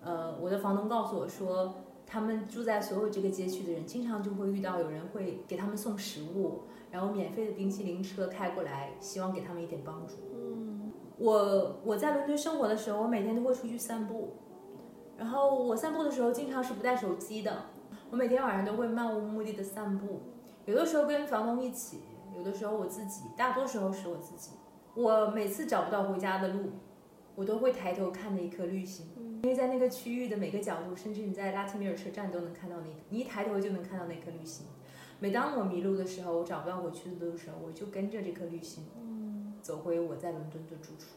呃，我的房东告诉我说，他们住在所有这个街区的人，经常就会遇到有人会给他们送食物，然后免费的冰淇淋车开过来，希望给他们一点帮助。嗯我我在伦敦生活的时候，我每天都会出去散步，然后我散步的时候经常是不带手机的，我每天晚上都会漫无目的的散步，有的时候跟房东一起，有的时候我自己，大多时候是我自己。我每次找不到回家的路，我都会抬头看那一颗绿星，因为在那个区域的每个角度，甚至你在拉提米尔车站都能看到那个，你一抬头就能看到那颗绿星。每当我迷路的时候，我找不到回去的路的时候，我就跟着这颗绿星。走回我在伦敦的住处。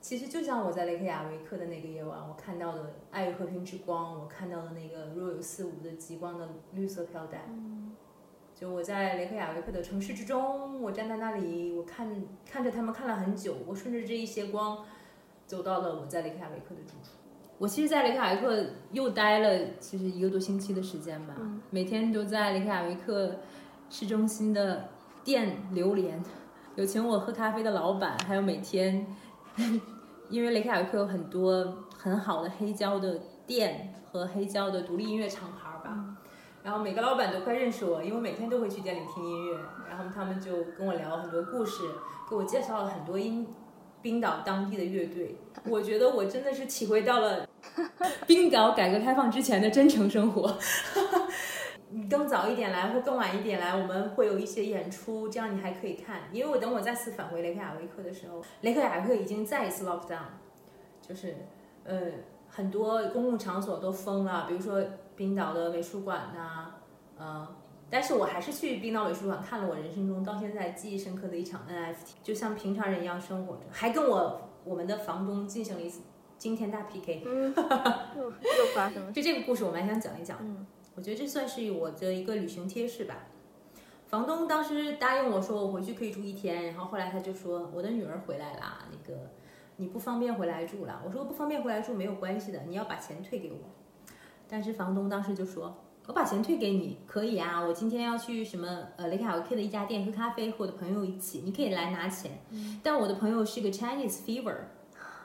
其实就像我在雷克雅维克的那个夜晚，我看到的爱与和平之光，我看到的那个若有似无的极光的绿色飘带。就我在雷克雅维克的城市之中，我站在那里，我看看着他们看了很久，我顺着这一些光，走到了我在雷克雅维克的住处。我其实，在雷克雅未克又待了其实一个多星期的时间吧，每天都在雷克雅未克市中心的店榴莲。有请我喝咖啡的老板，还有每天，因为雷克雅未克有很多很好的黑胶的店和黑胶的独立音乐厂牌吧，然后每个老板都快认识我，因为我每天都会去店里听音乐，然后他们就跟我聊很多故事，给我介绍了很多英冰岛当地的乐队，我觉得我真的是体会到了冰岛改革开放之前的真诚生活。你更早一点来或更晚一点来，我们会有一些演出，这样你还可以看。因为我等我再次返回雷克雅维克的时候，雷克雅未克已经再一次 lock down，就是呃很多公共场所都封了，比如说冰岛的美术馆呐、呃，但是我还是去冰岛美术馆看了我人生中到现在记忆深刻的一场 NFT，就像平常人一样生活着，还跟我我们的房东进行了一次惊天大 PK。嗯，又又发生了。就这个故事，我们还想讲一讲。嗯我觉得这算是我的一个旅行贴士吧。房东当时答应我说我回去可以住一天，然后后来他就说我的女儿回来啦，那个你不方便回来住了。我说不方便回来住没有关系的，你要把钱退给我。但是房东当时就说，我把钱退给你可以啊，我今天要去什么呃雷卡维克的一家店喝咖啡，和我的朋友一起，你可以来拿钱。但我的朋友是个 Chinese fever，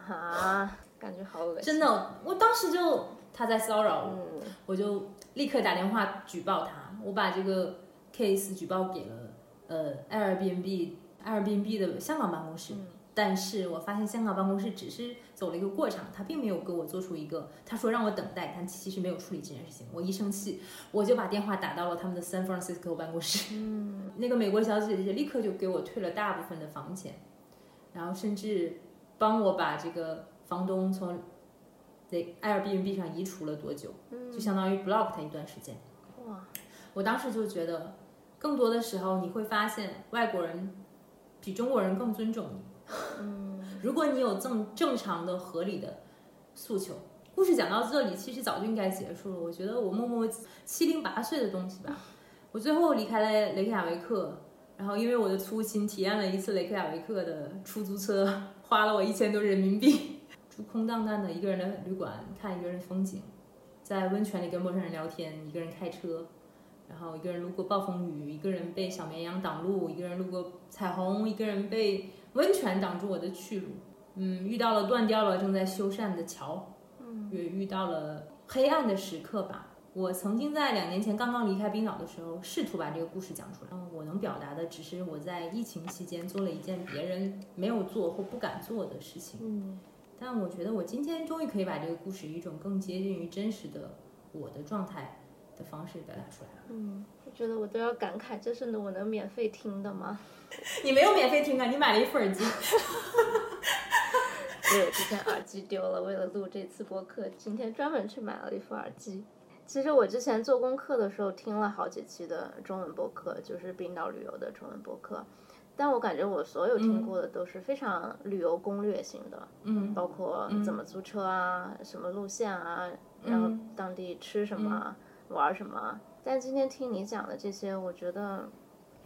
啊，感觉好恶心。真的，我当时就他在骚扰我。嗯我就立刻打电话举报他，我把这个 case 举报给了呃 Airbnb Airbnb 的香港办公室，但是我发现香港办公室只是走了一个过场，他并没有给我做出一个，他说让我等待，但其实没有处理这件事情。我一生气，我就把电话打到了他们的 San Francisco 办公室，嗯 那个美国小姐姐立刻就给我退了大部分的房钱，然后甚至帮我把这个房东从那 Airbnb 上移除了多久，就相当于 block 他一段时间。哇，我当时就觉得，更多的时候你会发现外国人比中国人更尊重你。嗯如果你有这么正常的、合理的诉求，故事讲到这里，其实早就应该结束了。我觉得我默默七零八碎的东西吧，我最后离开了雷克雅维克，然后因为我的粗心，体验了一次雷克雅维克的出租车，花了我一千多人民币，住空荡荡的一个人的旅馆，看一个人的风景，在温泉里跟陌生人聊天，一个人开车。然后一个人路过暴风雨，一个人被小绵羊挡路，一个人路过彩虹，一个人被温泉挡住我的去路。嗯，遇到了断掉了正在修缮的桥，嗯也遇到了黑暗的时刻吧。我曾经在两年前刚刚离开冰岛的时候，试图把这个故事讲出来。嗯，我能表达的只是我在疫情期间做了一件别人没有做或不敢做的事情。嗯但我觉得我今天终于可以把这个故事以一种更接近于真实的我的状态的方式表达出来了。嗯，我觉得我都要感慨，这是我能免费听的吗？你没有免费听啊，你买了一副耳机。对，我之前耳机丢了，为了录这次播客，今天专门去买了一副耳机。其实我之前做功课的时候听了好几期的中文播客，就是冰岛旅游的中文播客，但我感觉我所有听过的都是非常旅游攻略型的，嗯包括怎么租车啊，什么路线啊，然后当地吃什么啊、玩什么啊。但今天听你讲的这些，我觉得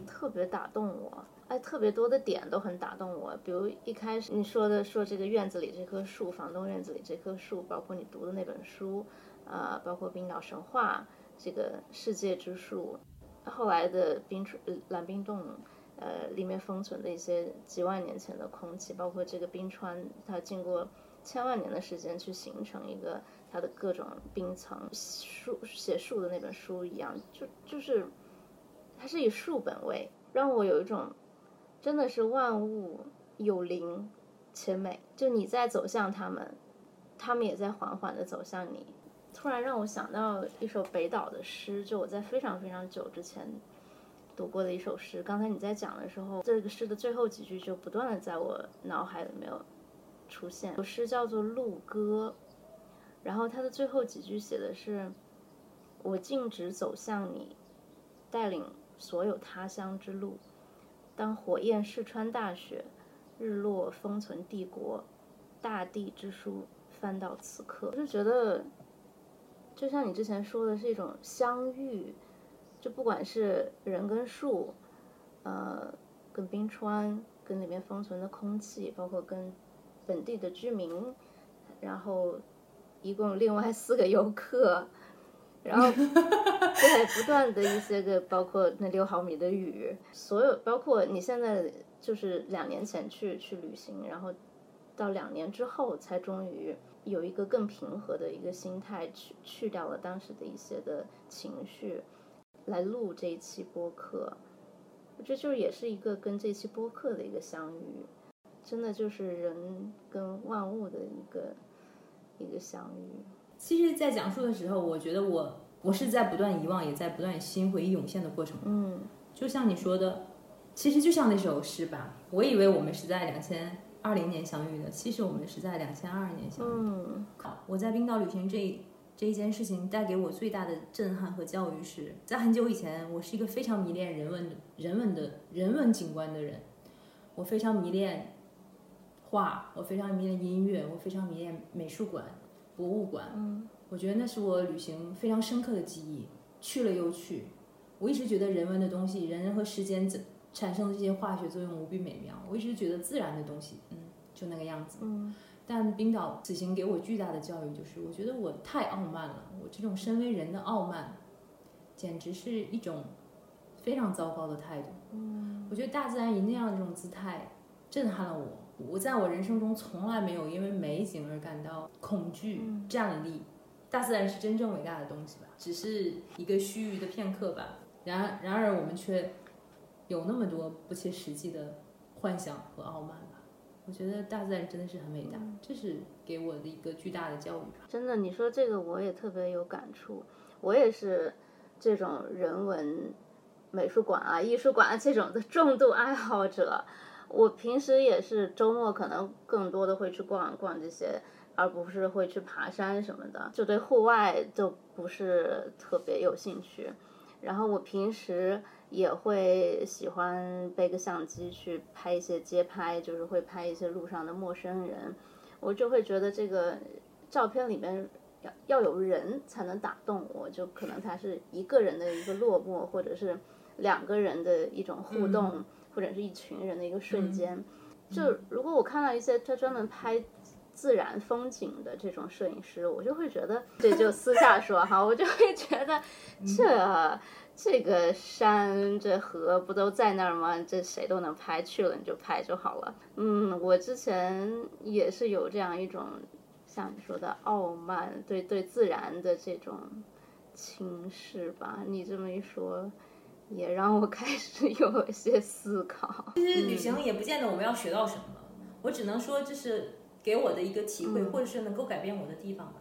特别打动我，哎，特别多的点都很打动我。比如一开始你说的，说这个院子里这棵树，房东院子里这棵树，包括你读的那本书，啊、包括冰岛神话这个世界之树，后来的冰川呃蓝冰洞。呃，里面封存的一些几万年前的空气，包括这个冰川，它经过千万年的时间去形成一个它的各种冰层，树写树的那本书一样，就就是它是以树本位，让我有一种真的是万物有灵且美，就你在走向他们，他们也在缓缓的走向你。突然让我想到一首北岛的诗，就我在非常非常久之前读过的一首诗。刚才你在讲的时候，这个诗的最后几句就不断的在我脑海里面有出现。有诗叫做《鹿歌》，然后它的最后几句写的是：“我径直走向你，带领所有他乡之路。当火焰试穿大雪，日落封存帝国，大地之书翻到此刻。”我就觉得。就像你之前说的是一种相遇，就不管是人跟树，呃，跟冰川，跟里面封存的空气，包括跟本地的居民，然后一共另外四个游客，然后 对不断的一些个，包括那六毫米的雨，所有包括你现在就是两年前去去旅行，然后到两年之后才终于。有一个更平和的一个心态，去去掉了当时的一些的情绪，来录这一期播客，这就是也是一个跟这期播客的一个相遇，真的就是人跟万物的一个一个相遇。其实，在讲述的时候，我觉得我我是在不断遗忘，也在不断新回忆涌现的过程。嗯，就像你说的，其实就像那首诗吧，我以为我们是在两千。二零年相遇的，其实我们是在两千二年相遇。嗯，好，我在冰岛旅行这这一件事情带给我最大的震撼和教育是，在很久以前，我是一个非常迷恋人文的人文的人文景观的人，我非常迷恋画，我非常迷恋音乐，我非常迷恋美术馆、博物馆。嗯，我觉得那是我旅行非常深刻的记忆，去了又去。我一直觉得人文的东西，人和时间怎。产生的这些化学作用无比美妙，我一直觉得自然的东西，嗯，就那个样子。嗯，但冰岛此行给我巨大的教育就是，我觉得我太傲慢了，我这种身为人的傲慢，简直是一种非常糟糕的态度。嗯，我觉得大自然以那样的这种姿态震撼了我，我在我人生中从来没有因为美景而感到恐惧、站立。大自然是真正伟大的东西吧，只是一个须臾的片刻吧。然然而我们却。有那么多不切实际的幻想和傲慢吧？我觉得大自然真的是很伟大，这是给我的一个巨大的教育吧。真的，你说这个我也特别有感触。我也是这种人文美术馆啊、艺术馆啊这种的重度爱好者。我平时也是周末可能更多的会去逛逛这些，而不是会去爬山什么的，就对户外就不是特别有兴趣。然后我平时。也会喜欢背个相机去拍一些街拍，就是会拍一些路上的陌生人，我就会觉得这个照片里面要要有人才能打动我，就可能他是一个人的一个落寞，或者是两个人的一种互动，或者是一群人的一个瞬间。就如果我看到一些他专门拍自然风景的这种摄影师，我就会觉得，这就私下说哈，我就会觉得这。这个山这河不都在那儿吗？这谁都能拍，去了你就拍就好了。嗯，我之前也是有这样一种像你说的傲慢，对对自然的这种轻视吧。你这么一说，也让我开始有一些思考。其实旅行也不见得我们要学到什么，我只能说这是给我的一个体会，或者是能够改变我的地方吧。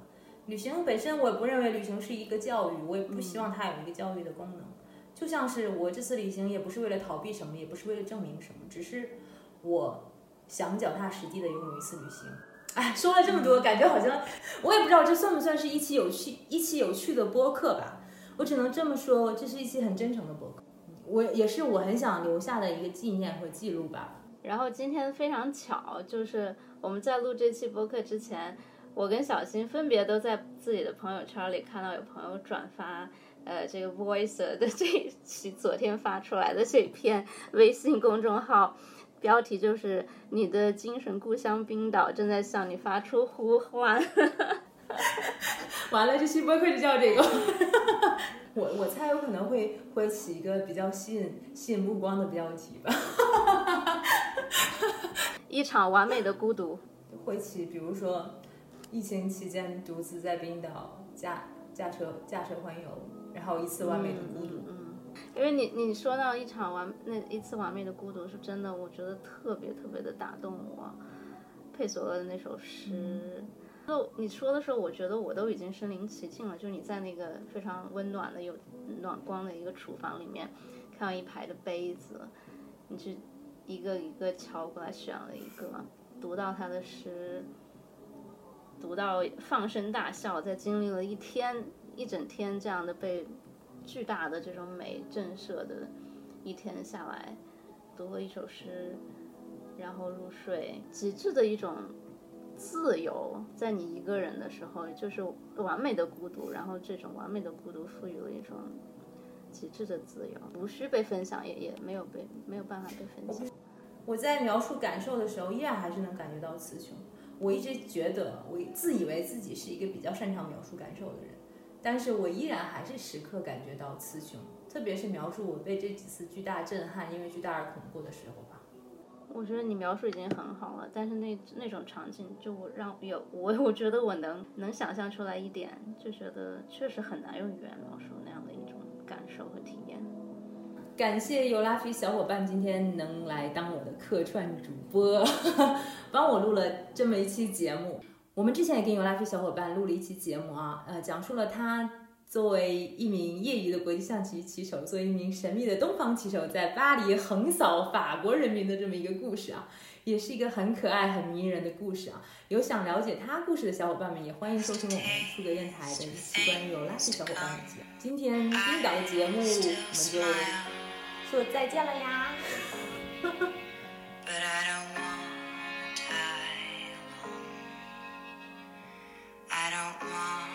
旅行本身，我也不认为旅行是一个教育，我也不希望它有一个教育的功能。就像是我这次旅行，也不是为了逃避什么，也不是为了证明什么，只是我想脚踏实地的拥有一次旅行。哎，说了这么多，感觉好像我也不知道这算不算是一期有趣、一期有趣的播客吧。我只能这么说，这是一期很真诚的播客，我也是我很想留下的一个纪念和记录吧。然后今天非常巧，就是我们在录这期播客之前。我跟小新分别都在自己的朋友圈里看到有朋友转发，呃，这个 Voice 的 这一期昨天发出来的这篇微信公众号，标题就是“你的精神故乡冰岛正在向你发出呼唤”。完了，这期播客就叫这个。我我猜有可能会会起一个比较吸引吸引目光的标题吧。一场完美的孤独。会起，比如说疫情期间独自在冰岛驾驾车驾车环游，然后一次完美的孤独。嗯，因为你你说到一场完那一次完美的孤独是真的，我觉得特别特别的打动我。佩索勒的那首诗，就你说的时候，我觉得我都已经身临其境了。就你在那个非常温暖的、有暖光的一个厨房里面，看到一排的杯子，你去一个一个敲过来选了一个，读到他的诗，读到放声大笑，在经历了一天一整天这样的被巨大的这种美震慑的一天下来，读了一首诗。然后入睡，极致的一种自由，在你一个人的时候，就是完美的孤独。然后这种完美的孤独赋予了一种极致的自由，无需被分享，也也没有被没有办法被分享。我在描述感受的时候，依然还是能感觉到词穷。我一直觉得，我自以为自己是一个比较擅长描述感受的人，但是我依然还是时刻感觉到词穷，特别是描述我被这几次巨大震撼，因为巨大而恐怖的时候。我觉得你描述已经很好了，但是那那种场景就让有我我觉得我能能想象出来一点，就觉得确实很难用语言描述那样的一种感受和体验。感谢尤拉菲小伙伴今天能来当我的客串主播，帮我录了这么一期节目。我们之前也跟尤拉菲小伙伴录了一期节目啊，呃，讲述了他。作为一名业余的国际象棋棋手，作为一名神秘的东方棋手，在巴黎横扫法国人民的这么一个故事啊，也是一个很可爱、很迷人的故事啊。有想了解他故事的小伙伴们，也欢迎收听我们数格电台的一期关于有拉的小伙伴的节目。今天冰岛的节目，我们就说再见了呀。I don't want